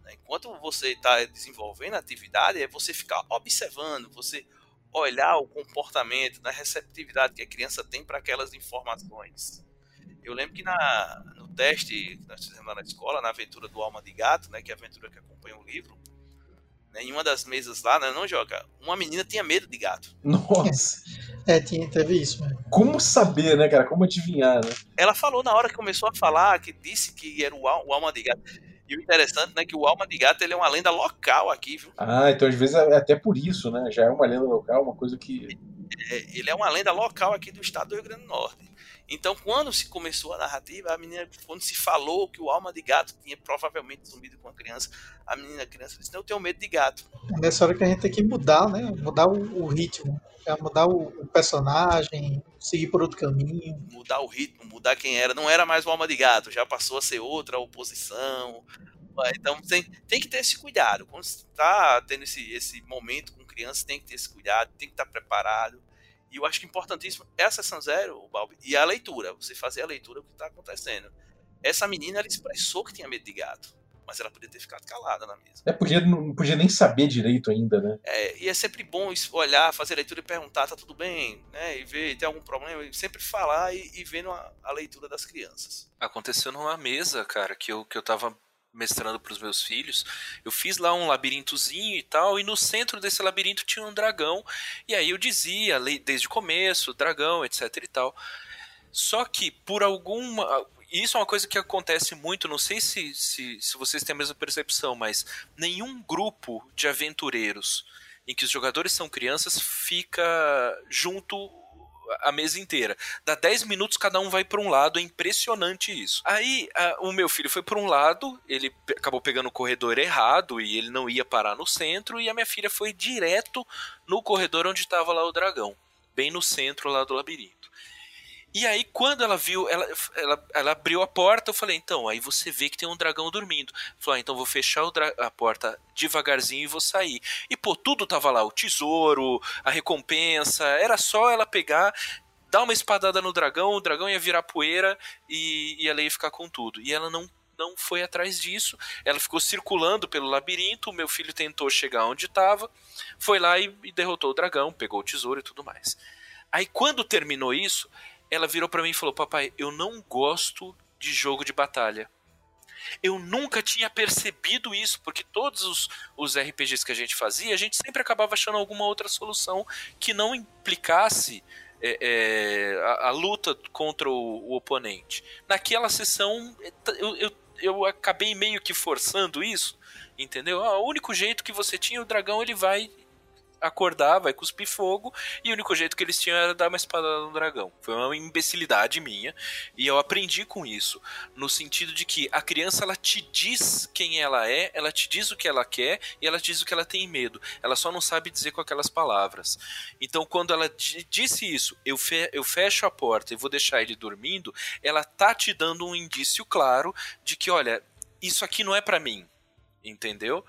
Né? Enquanto você está desenvolvendo a atividade, é você ficar observando, você olhar o comportamento, a receptividade que a criança tem para aquelas informações. Eu lembro que na, no teste que nós fizemos lá na escola, na aventura do Alma de Gato, né, que é a aventura que acompanha o livro, né, em uma das mesas lá, né, não joga, uma menina tinha medo de gato. Nossa! É, tinha, teve isso, né? Como saber, né, cara? Como adivinhar, né? Ela falou na hora que começou a falar, que disse que era o, o alma de gato. E o interessante, né, que o alma de gato ele é uma lenda local aqui, viu? Ah, então às vezes é até por isso, né? Já é uma lenda local, uma coisa que. É, ele é uma lenda local aqui do estado do Rio Grande do Norte. Então, quando se começou a narrativa, a menina, quando se falou que o alma de gato tinha provavelmente sumido com a criança, a menina, a criança disse: Não, eu tenho medo de gato. É nessa hora que a gente tem que mudar, né? Mudar o, o ritmo. É mudar o, o, personagem, seguir por outro caminho. Mudar o ritmo, mudar quem era. Não era mais o alma de gato, já passou a ser outra oposição. Então tem, tem que ter esse cuidado. Quando você está tendo esse, esse momento com criança, tem que ter esse cuidado, tem que estar tá preparado. E eu acho que é importantíssimo é a sessão zero, Balbi, e a leitura. Você fazer a leitura do que está acontecendo. Essa menina, ela expressou que tinha medo de gato. Mas ela podia ter ficado calada na mesa. É, podia, não podia nem saber direito ainda, né? É, e é sempre bom olhar, fazer a leitura e perguntar, tá tudo bem, né? E ver, tem algum problema, e sempre falar e, e vendo a, a leitura das crianças. Aconteceu numa mesa, cara, que eu, que eu tava mestrando para os meus filhos, eu fiz lá um labirintozinho e tal, e no centro desse labirinto tinha um dragão, e aí eu dizia desde o começo, dragão, etc e tal. Só que por alguma. Isso é uma coisa que acontece muito, não sei se, se, se vocês têm a mesma percepção, mas nenhum grupo de aventureiros em que os jogadores são crianças fica junto a mesa inteira. Dá 10 minutos, cada um vai para um lado, é impressionante isso. Aí a, o meu filho foi para um lado, ele acabou pegando o corredor errado e ele não ia parar no centro, e a minha filha foi direto no corredor onde estava lá o dragão, bem no centro lá do labirinto. E aí, quando ela viu, ela, ela, ela abriu a porta, eu falei, então, aí você vê que tem um dragão dormindo. Falou, ah, então vou fechar a porta devagarzinho e vou sair. E, pô, tudo tava lá, o tesouro, a recompensa, era só ela pegar, dar uma espadada no dragão, o dragão ia virar poeira e, e ela ia ficar com tudo. E ela não não foi atrás disso. Ela ficou circulando pelo labirinto. O meu filho tentou chegar onde estava, foi lá e, e derrotou o dragão, pegou o tesouro e tudo mais. Aí quando terminou isso, ela virou para mim e falou: Papai, eu não gosto de jogo de batalha. Eu nunca tinha percebido isso, porque todos os, os RPGs que a gente fazia, a gente sempre acabava achando alguma outra solução que não implicasse é, é, a, a, luta contra o, o, oponente. Naquela sessão, eu, eu, eu acabei meio que forçando isso, entendeu? Ah, o único jeito que você tinha, o dragão ele vai acordar, vai cuspir fogo, e o único jeito que eles tinham era dar uma espada no dragão. Foi uma imbecilidade minha, e eu aprendi com isso, no sentido de que a criança ela te diz quem ela é, ela te diz o que ela quer e ela diz o que ela tem medo. Ela só não sabe dizer com aquelas palavras. Então, quando ela disse isso, eu, fe eu fecho a porta e vou deixar ele dormindo, ela tá te dando um indício claro de que, olha, isso aqui não é para mim, entendeu?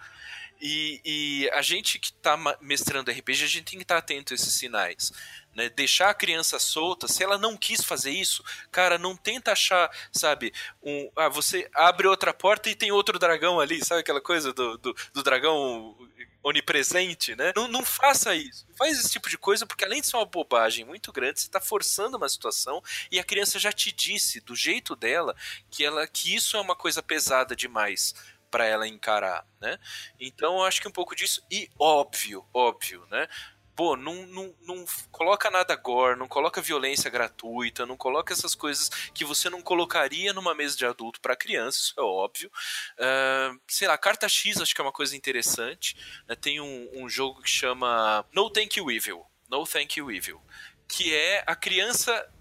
E, e, a gente que está mestrando RPG, a gente tem que estar tá atento a esses sinais. Né? Deixar a criança solta, se ela não quis fazer isso, cara, não tenta achar, sabe, um, ah, você abre outra porta e tem outro dragão ali, sabe aquela coisa do, do, do dragão onipresente, né? Não, não faça isso. Não faz esse tipo de coisa, porque além de ser uma bobagem muito grande, você está forçando uma situação e a criança já te disse, do jeito dela, que, ela, que isso é uma coisa pesada demais para ela encarar, né? Então eu acho que um pouco disso e óbvio, óbvio, né? Pô, não, não, não coloca nada gore, não coloca violência gratuita, não coloca essas coisas que você não colocaria numa mesa de adulto para criança, isso é óbvio. Uh, sei lá, carta X acho que é uma coisa interessante. Né? Tem um, um jogo que chama No Thank You Evil. No Thank You Evil. Que é a criança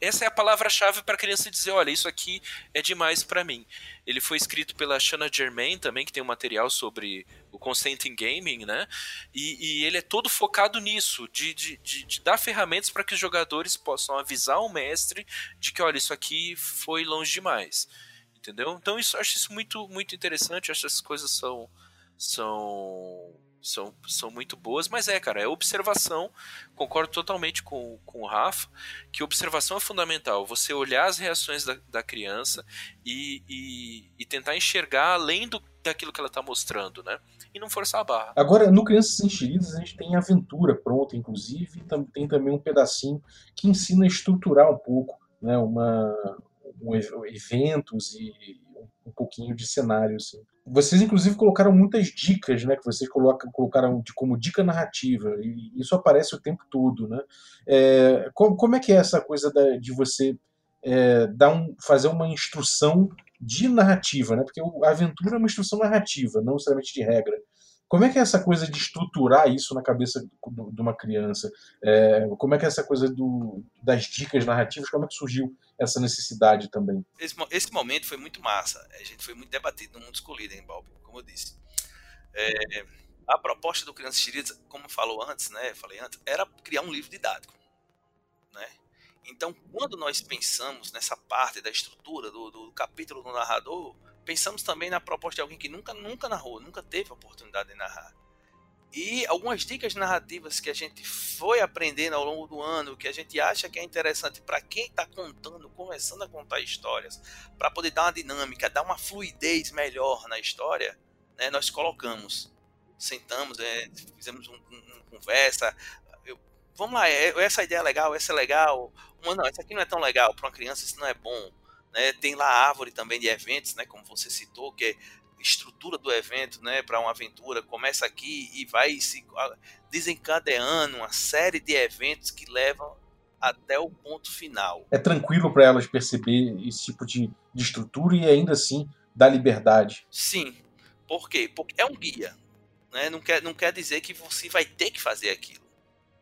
essa é a palavra-chave para a criança dizer, olha, isso aqui é demais para mim. Ele foi escrito pela Shanna Germain também, que tem um material sobre o consent in gaming, né? E, e ele é todo focado nisso, de, de, de, de dar ferramentas para que os jogadores possam avisar o mestre de que, olha, isso aqui foi longe demais. Entendeu? Então isso, acho isso muito, muito interessante, acho que essas coisas são, são são, são muito boas, mas é, cara, é observação. Concordo totalmente com, com o Rafa, que observação é fundamental. Você olhar as reações da, da criança e, e, e, tentar enxergar além do, daquilo que ela está mostrando, né? E não forçar a barra. Agora, no Crianças Enxeridas, a gente tem aventura pronta, inclusive, e tem também um pedacinho que ensina a estruturar um pouco, né? Uma, um, eventos e um pouquinho de cenário, assim. Vocês, inclusive, colocaram muitas dicas, né? Que vocês colocam, colocaram como dica narrativa, e isso aparece o tempo todo, né? É, como, como é que é essa coisa da, de você é, dar um, fazer uma instrução de narrativa, né? Porque a aventura é uma instrução narrativa, não necessariamente de regra. Como é que é essa coisa de estruturar isso na cabeça de uma criança? É, como é que é essa coisa do, das dicas narrativas? Como é que surgiu essa necessidade também? Esse, esse momento foi muito massa. A gente foi muito debatido no mundo escolhido, hein, Bob? Como eu disse. É, a proposta do Crianças Xeridas, como falou antes, né? Falei antes, era criar um livro didático, né? Então, quando nós pensamos nessa parte da estrutura do, do capítulo do narrador, pensamos também na proposta de alguém que nunca, nunca narrou, nunca teve a oportunidade de narrar. E algumas dicas narrativas que a gente foi aprendendo ao longo do ano, que a gente acha que é interessante para quem está contando, começando a contar histórias, para poder dar uma dinâmica, dar uma fluidez melhor na história, né, nós colocamos. Sentamos, é, fizemos uma um, um conversa. Eu, vamos lá, é, essa ideia é legal, essa é legal. Uma, não, essa aqui não é tão legal para uma criança, isso não é bom. Né? Tem lá a árvore também de eventos, né? como você citou, que é estrutura do evento né? para uma aventura. Começa aqui e vai se desencadeando uma série de eventos que levam até o ponto final. É tranquilo para elas perceber esse tipo de, de estrutura e ainda assim dar liberdade. Sim. Por quê? Porque é um guia. Né? Não, quer, não quer dizer que você vai ter que fazer aquilo.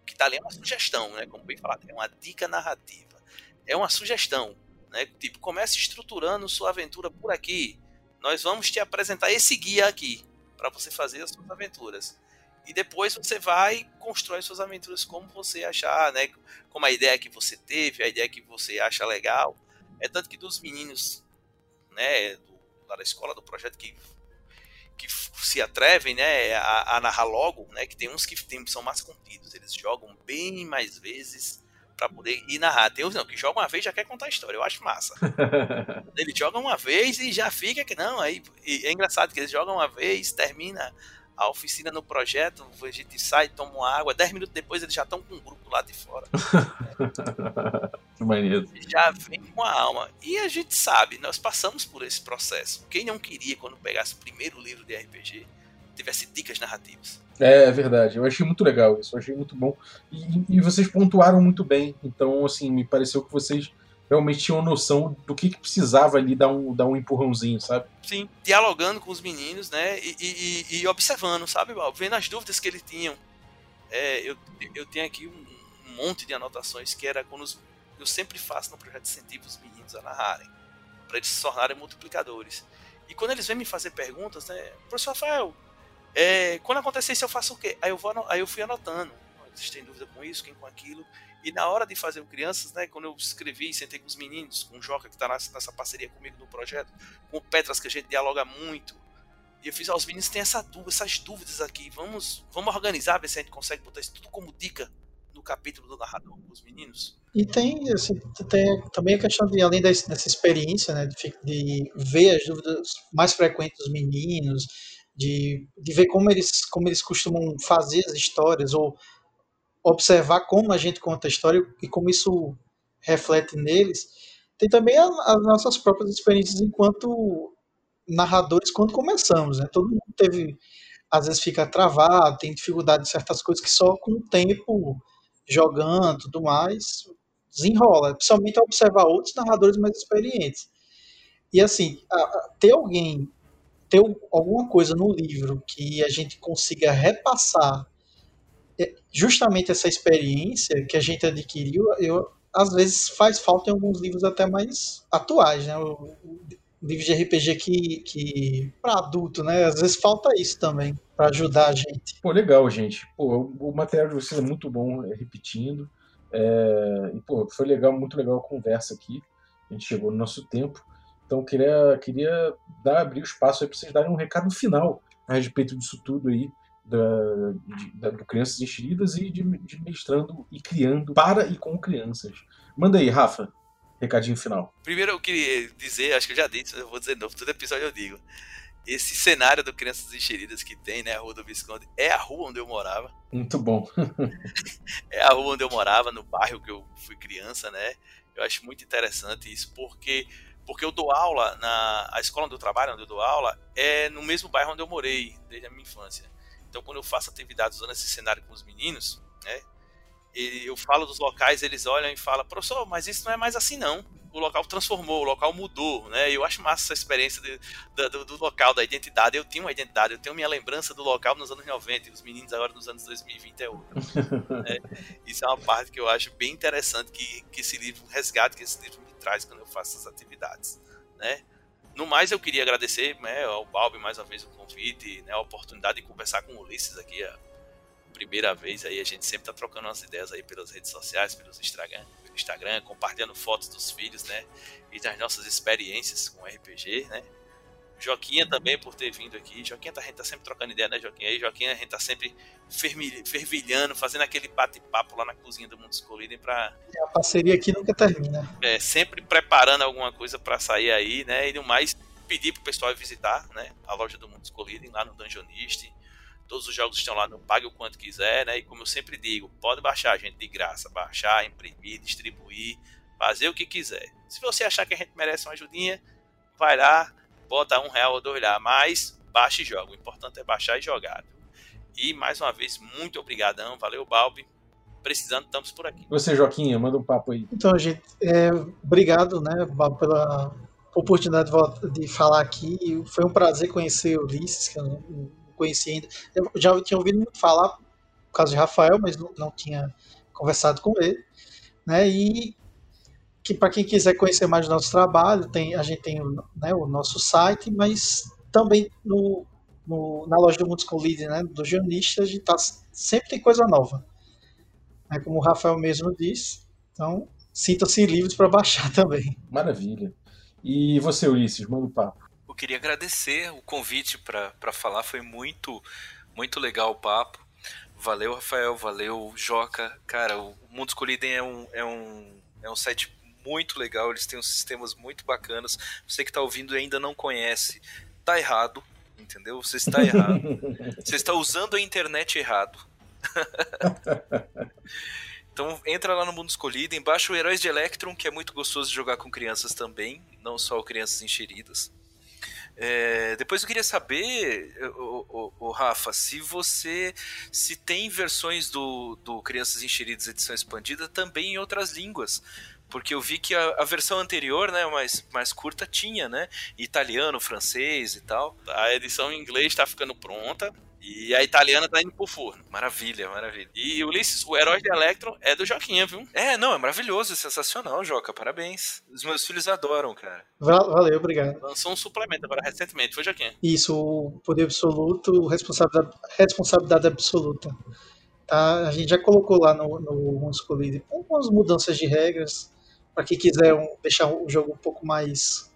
O que está ali é uma sugestão, né? como bem falado, é uma dica narrativa. É uma sugestão. Né? Tipo, comece estruturando sua aventura por aqui. Nós vamos te apresentar esse guia aqui para você fazer as suas aventuras. E depois você vai constrói suas aventuras como você achar, né? Como a ideia que você teve, a ideia que você acha legal. É tanto que dos meninos, né, do, lá da escola do projeto que que se atrevem, né, a, a narrar logo, né, que tem uns que tem, são mais contidos, eles jogam bem mais vezes para poder ir narrar. Tem uns não, que jogam uma vez já quer contar a história. Eu acho massa. Ele joga uma vez e já fica que não. Aí é engraçado que eles jogam uma vez, termina a oficina no projeto, a gente sai, toma uma água, dez minutos depois eles já estão com um grupo lá de fora. Já vem com a alma. E a gente sabe, nós passamos por esse processo. Quem não queria, quando pegasse o primeiro livro de RPG, tivesse dicas narrativas? É, é verdade, eu achei muito legal isso, eu achei muito bom. E, e vocês pontuaram muito bem, então, assim, me pareceu que vocês realmente tinham noção do que, que precisava ali dar um, dar um empurrãozinho, sabe? Sim, dialogando com os meninos, né, e, e, e observando, sabe? Vendo as dúvidas que eles tinham. é, eu, eu tenho aqui um, monte de anotações que era quando os, eu sempre faço no projeto incentivo os meninos a narrarem, para eles se tornarem multiplicadores. E quando eles vêm me fazer perguntas, né, professor Rafael, é, quando acontecer isso eu faço o quê? Aí eu, vou, aí eu fui anotando. Vocês têm dúvida com isso, quem com aquilo? E na hora de fazer o Crianças, né, quando eu escrevi, sentei com os meninos, com o Joca que está nessa parceria comigo no projeto, com o Petras que a gente dialoga muito, e eu fiz, ó, os meninos têm essa dúvida, essas dúvidas aqui. Vamos, vamos organizar, ver se a gente consegue botar isso tudo como dica no capítulo do narrador para os meninos. E tem, assim, tem também a questão de, além desse, dessa experiência, né, de, de, ver as dúvidas mais frequentes dos meninos, de, de ver como eles, como eles costumam fazer as histórias, ou observar como a gente conta a história e como isso reflete neles. Tem também a, as nossas próprias experiências enquanto narradores quando começamos, né? Todo mundo teve, às vezes fica travado, tem dificuldade em certas coisas que só com o tempo jogando, tudo mais, desenrola. Principalmente observar outros narradores mais experientes. E assim, ter alguém, ter alguma coisa no livro que a gente consiga repassar é, justamente essa experiência que a gente adquiriu, eu às vezes faz falta em alguns livros até mais atuais, né? livro de RPG que, que para adulto, né? Às vezes falta isso também para ajudar a gente. Pô, legal, gente. Pô, o material de vocês é muito bom, é, repetindo. É, e, pô, foi legal, muito legal a conversa aqui. A gente chegou no nosso tempo. Então, queria, queria dar, abrir o espaço para vocês darem um recado final a respeito disso tudo aí, da, de, da, do Crianças Enxeridas e de, de mestrando e criando para e com crianças. Manda aí, Rafa. Recadinho final. Primeiro eu queria dizer, acho que eu já disse, eu vou dizer de novo, todo episódio eu digo. Esse cenário do Crianças Encheridas que tem, né, a Rua do Visconde, é a rua onde eu morava. Muito bom. é a rua onde eu morava, no bairro que eu fui criança, né? Eu acho muito interessante isso, porque porque eu dou aula na a escola onde eu trabalho, onde eu dou aula, é no mesmo bairro onde eu morei desde a minha infância. Então, quando eu faço atividades usando esse cenário com os meninos, né, eu falo dos locais, eles olham e falam, professor, mas isso não é mais assim não. O local transformou, o local mudou, né? Eu acho massa essa experiência de, do, do, local, da identidade. Eu tinha uma identidade, eu tenho minha lembrança do local nos anos 90 e os meninos agora nos anos 2020 é outra. né? Isso é uma parte que eu acho bem interessante que, que esse livro, resgate que esse livro me traz quando eu faço essas atividades, né? No mais, eu queria agradecer né, ao Balbi mais uma vez o convite, né, a oportunidade de conversar com o Ulisses aqui, primeira vez aí, a gente sempre tá trocando umas ideias aí pelas redes sociais, pelos Instagram, pelo Instagram, compartilhando fotos dos filhos, né? E das nossas experiências com RPG, né? Joquinha também por ter vindo aqui. Joquinha, tá, a gente tá sempre trocando ideia, né, Joquinha? Aí, Joquinha, a gente tá sempre fervilhando, fazendo aquele bate-papo lá na cozinha do Mundo Escolhido pra. A parceria aqui nunca termina. É, sempre preparando alguma coisa para sair aí, né? E no mais, pedir pro pessoal visitar, né? A loja do Mundo Escolhido, lá no Dungeonist Todos os jogos estão lá, não pague o quanto quiser, né? E como eu sempre digo, pode baixar a gente de graça, baixar, imprimir, distribuir, fazer o que quiser. Se você achar que a gente merece uma ajudinha, vai lá, bota um real ou dois lá, mas baixe e joga. O importante é baixar e jogar. E mais uma vez, muito obrigadão, valeu Balbi. Precisando, estamos por aqui. Você, Joaquim, manda um papo aí. Então, gente, é, obrigado, né, Balbi, pela oportunidade de falar aqui. Foi um prazer conhecer o Ulisses, que eu não conhecia ainda. Eu já tinha ouvido muito falar por causa de Rafael, mas não, não tinha conversado com ele. Né? E que para quem quiser conhecer mais do nosso trabalho, tem, a gente tem né, o nosso site, mas também no, no, na loja do Mundos com Lead, né, do jornalista, a gente tá, sempre tem coisa nova. Né, como o Rafael mesmo disse. Então, sinta-se livres para baixar também. Maravilha. E você, Ulisses, manda o um papo. Eu queria agradecer o convite para falar, foi muito, muito legal o papo. Valeu, Rafael, valeu, Joca. Cara, o Mundo Escolhido é um, é um, é um site muito legal, eles têm uns sistemas muito bacanas. Você que está ouvindo e ainda não conhece, tá errado, entendeu? Você está errado. Você está usando a internet errado. então entra lá no Mundo Escolhido, embaixo o Heróis de Electron, que é muito gostoso de jogar com crianças também, não só crianças enxeridas. É, depois eu queria saber, o, o, o, Rafa, se você se tem versões do, do Crianças Enxeridas edição expandida também em outras línguas. Porque eu vi que a, a, versão anterior, né, mais, mais curta, tinha, né? Italiano, francês e tal. A edição em inglês está ficando pronta. E a italiana tá indo pro forno. Maravilha, maravilha. E Ulisses, o herói de Electron é do Joquinha, viu? É, não, é maravilhoso, é sensacional, Joca. Parabéns. Os meus filhos adoram, cara. Valeu, obrigado. Lançou um suplemento agora recentemente, foi Joquinha? Isso, o poder absoluto, responsabilidade, responsabilidade absoluta. Tá? A gente já colocou lá no, no Unscolide algumas mudanças de regras para quem quiser um, deixar o jogo um pouco mais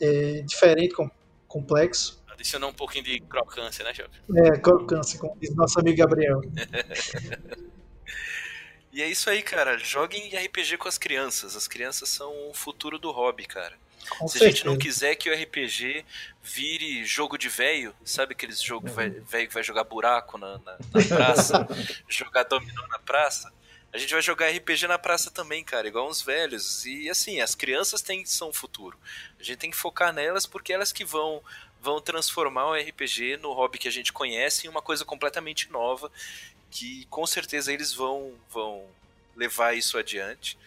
é, diferente, com, complexo. Adicionar um pouquinho de crocância, né, Joca? É, crocância, como diz nosso amigo Gabriel. e é isso aí, cara. Joguem RPG com as crianças. As crianças são o futuro do hobby, cara. Com Se certeza. a gente não quiser que o RPG vire jogo de velho, sabe aqueles jogos velho que vai jogar buraco na, na, na praça, jogar dominó na praça? A gente vai jogar RPG na praça também, cara, igual uns velhos. E assim, as crianças têm, são o futuro. A gente tem que focar nelas porque elas que vão vão transformar o RPG no hobby que a gente conhece em uma coisa completamente nova, que com certeza eles vão vão levar isso adiante.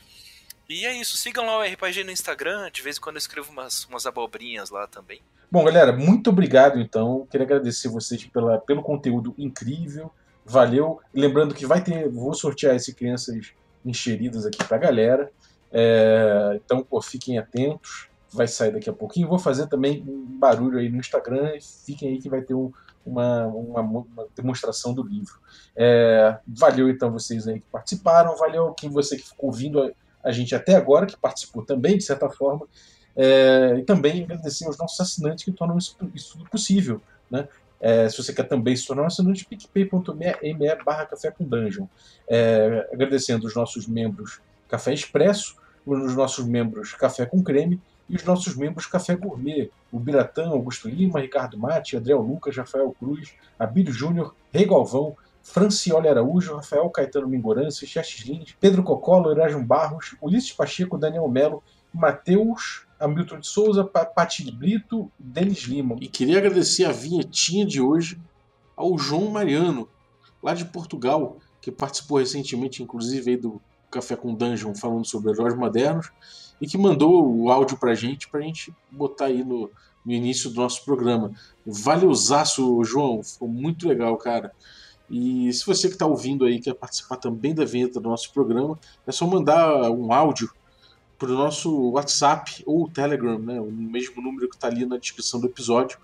E é isso, sigam lá o RPG no Instagram, de vez em quando eu escrevo umas, umas abobrinhas lá também. Bom, galera, muito obrigado então. Queria agradecer vocês pela, pelo conteúdo incrível. Valeu. Lembrando que vai ter. Vou sortear esse crianças encheridas aqui pra galera. É, então, pô, fiquem atentos. Vai sair daqui a pouquinho. Vou fazer também um barulho aí no Instagram. Fiquem aí que vai ter um, uma, uma, uma, demonstração do livro. É, valeu então vocês aí que participaram. Valeu quem você que ficou ouvindo a, a gente até agora, que participou também, de certa forma. É, e também agradecer aos nossos assinantes que tornam isso, isso tudo possível. Né? É, se você quer também se tornar um assinante, picpay.me barra café com dungeon. É, agradecendo os nossos membros Café Expresso, os nossos membros Café com Creme e os nossos membros Café Gourmet. O Biratã, Augusto Lima, Ricardo Mate, Adriel Lucas, Rafael Cruz, Abílio Júnior, Rei Galvão, Francioli Araújo, Rafael Caetano Mingorance, Chestes Lins, Pedro Cocolo, Erasmo Barros, Ulisses Pacheco, Daniel Melo, Matheus Hamilton de Souza, Pati Brito, Denis Lima. E queria agradecer a vinhetinha de hoje ao João Mariano, lá de Portugal, que participou recentemente, inclusive, do Café com Dungeon, falando sobre heróis modernos, e que mandou o áudio pra gente, pra gente botar aí no, no início do nosso programa. Valeuzaço, João, ficou muito legal, cara. E se você que está ouvindo aí quer participar também da vinheta do nosso programa, é só mandar um áudio para o nosso WhatsApp ou Telegram, né, o mesmo número que está ali na descrição do episódio,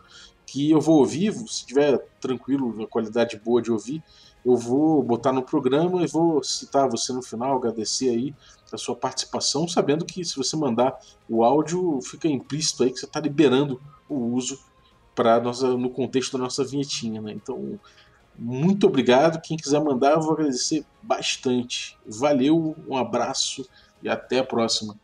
que eu vou ouvir, se tiver tranquilo, a qualidade boa de ouvir, eu vou botar no programa e vou citar você no final, agradecer aí a sua participação, sabendo que se você mandar o áudio, fica implícito aí que você está liberando o uso para no contexto da nossa vinhetinha, né? Então, muito obrigado. Quem quiser mandar, eu vou agradecer bastante. Valeu, um abraço e até a próxima.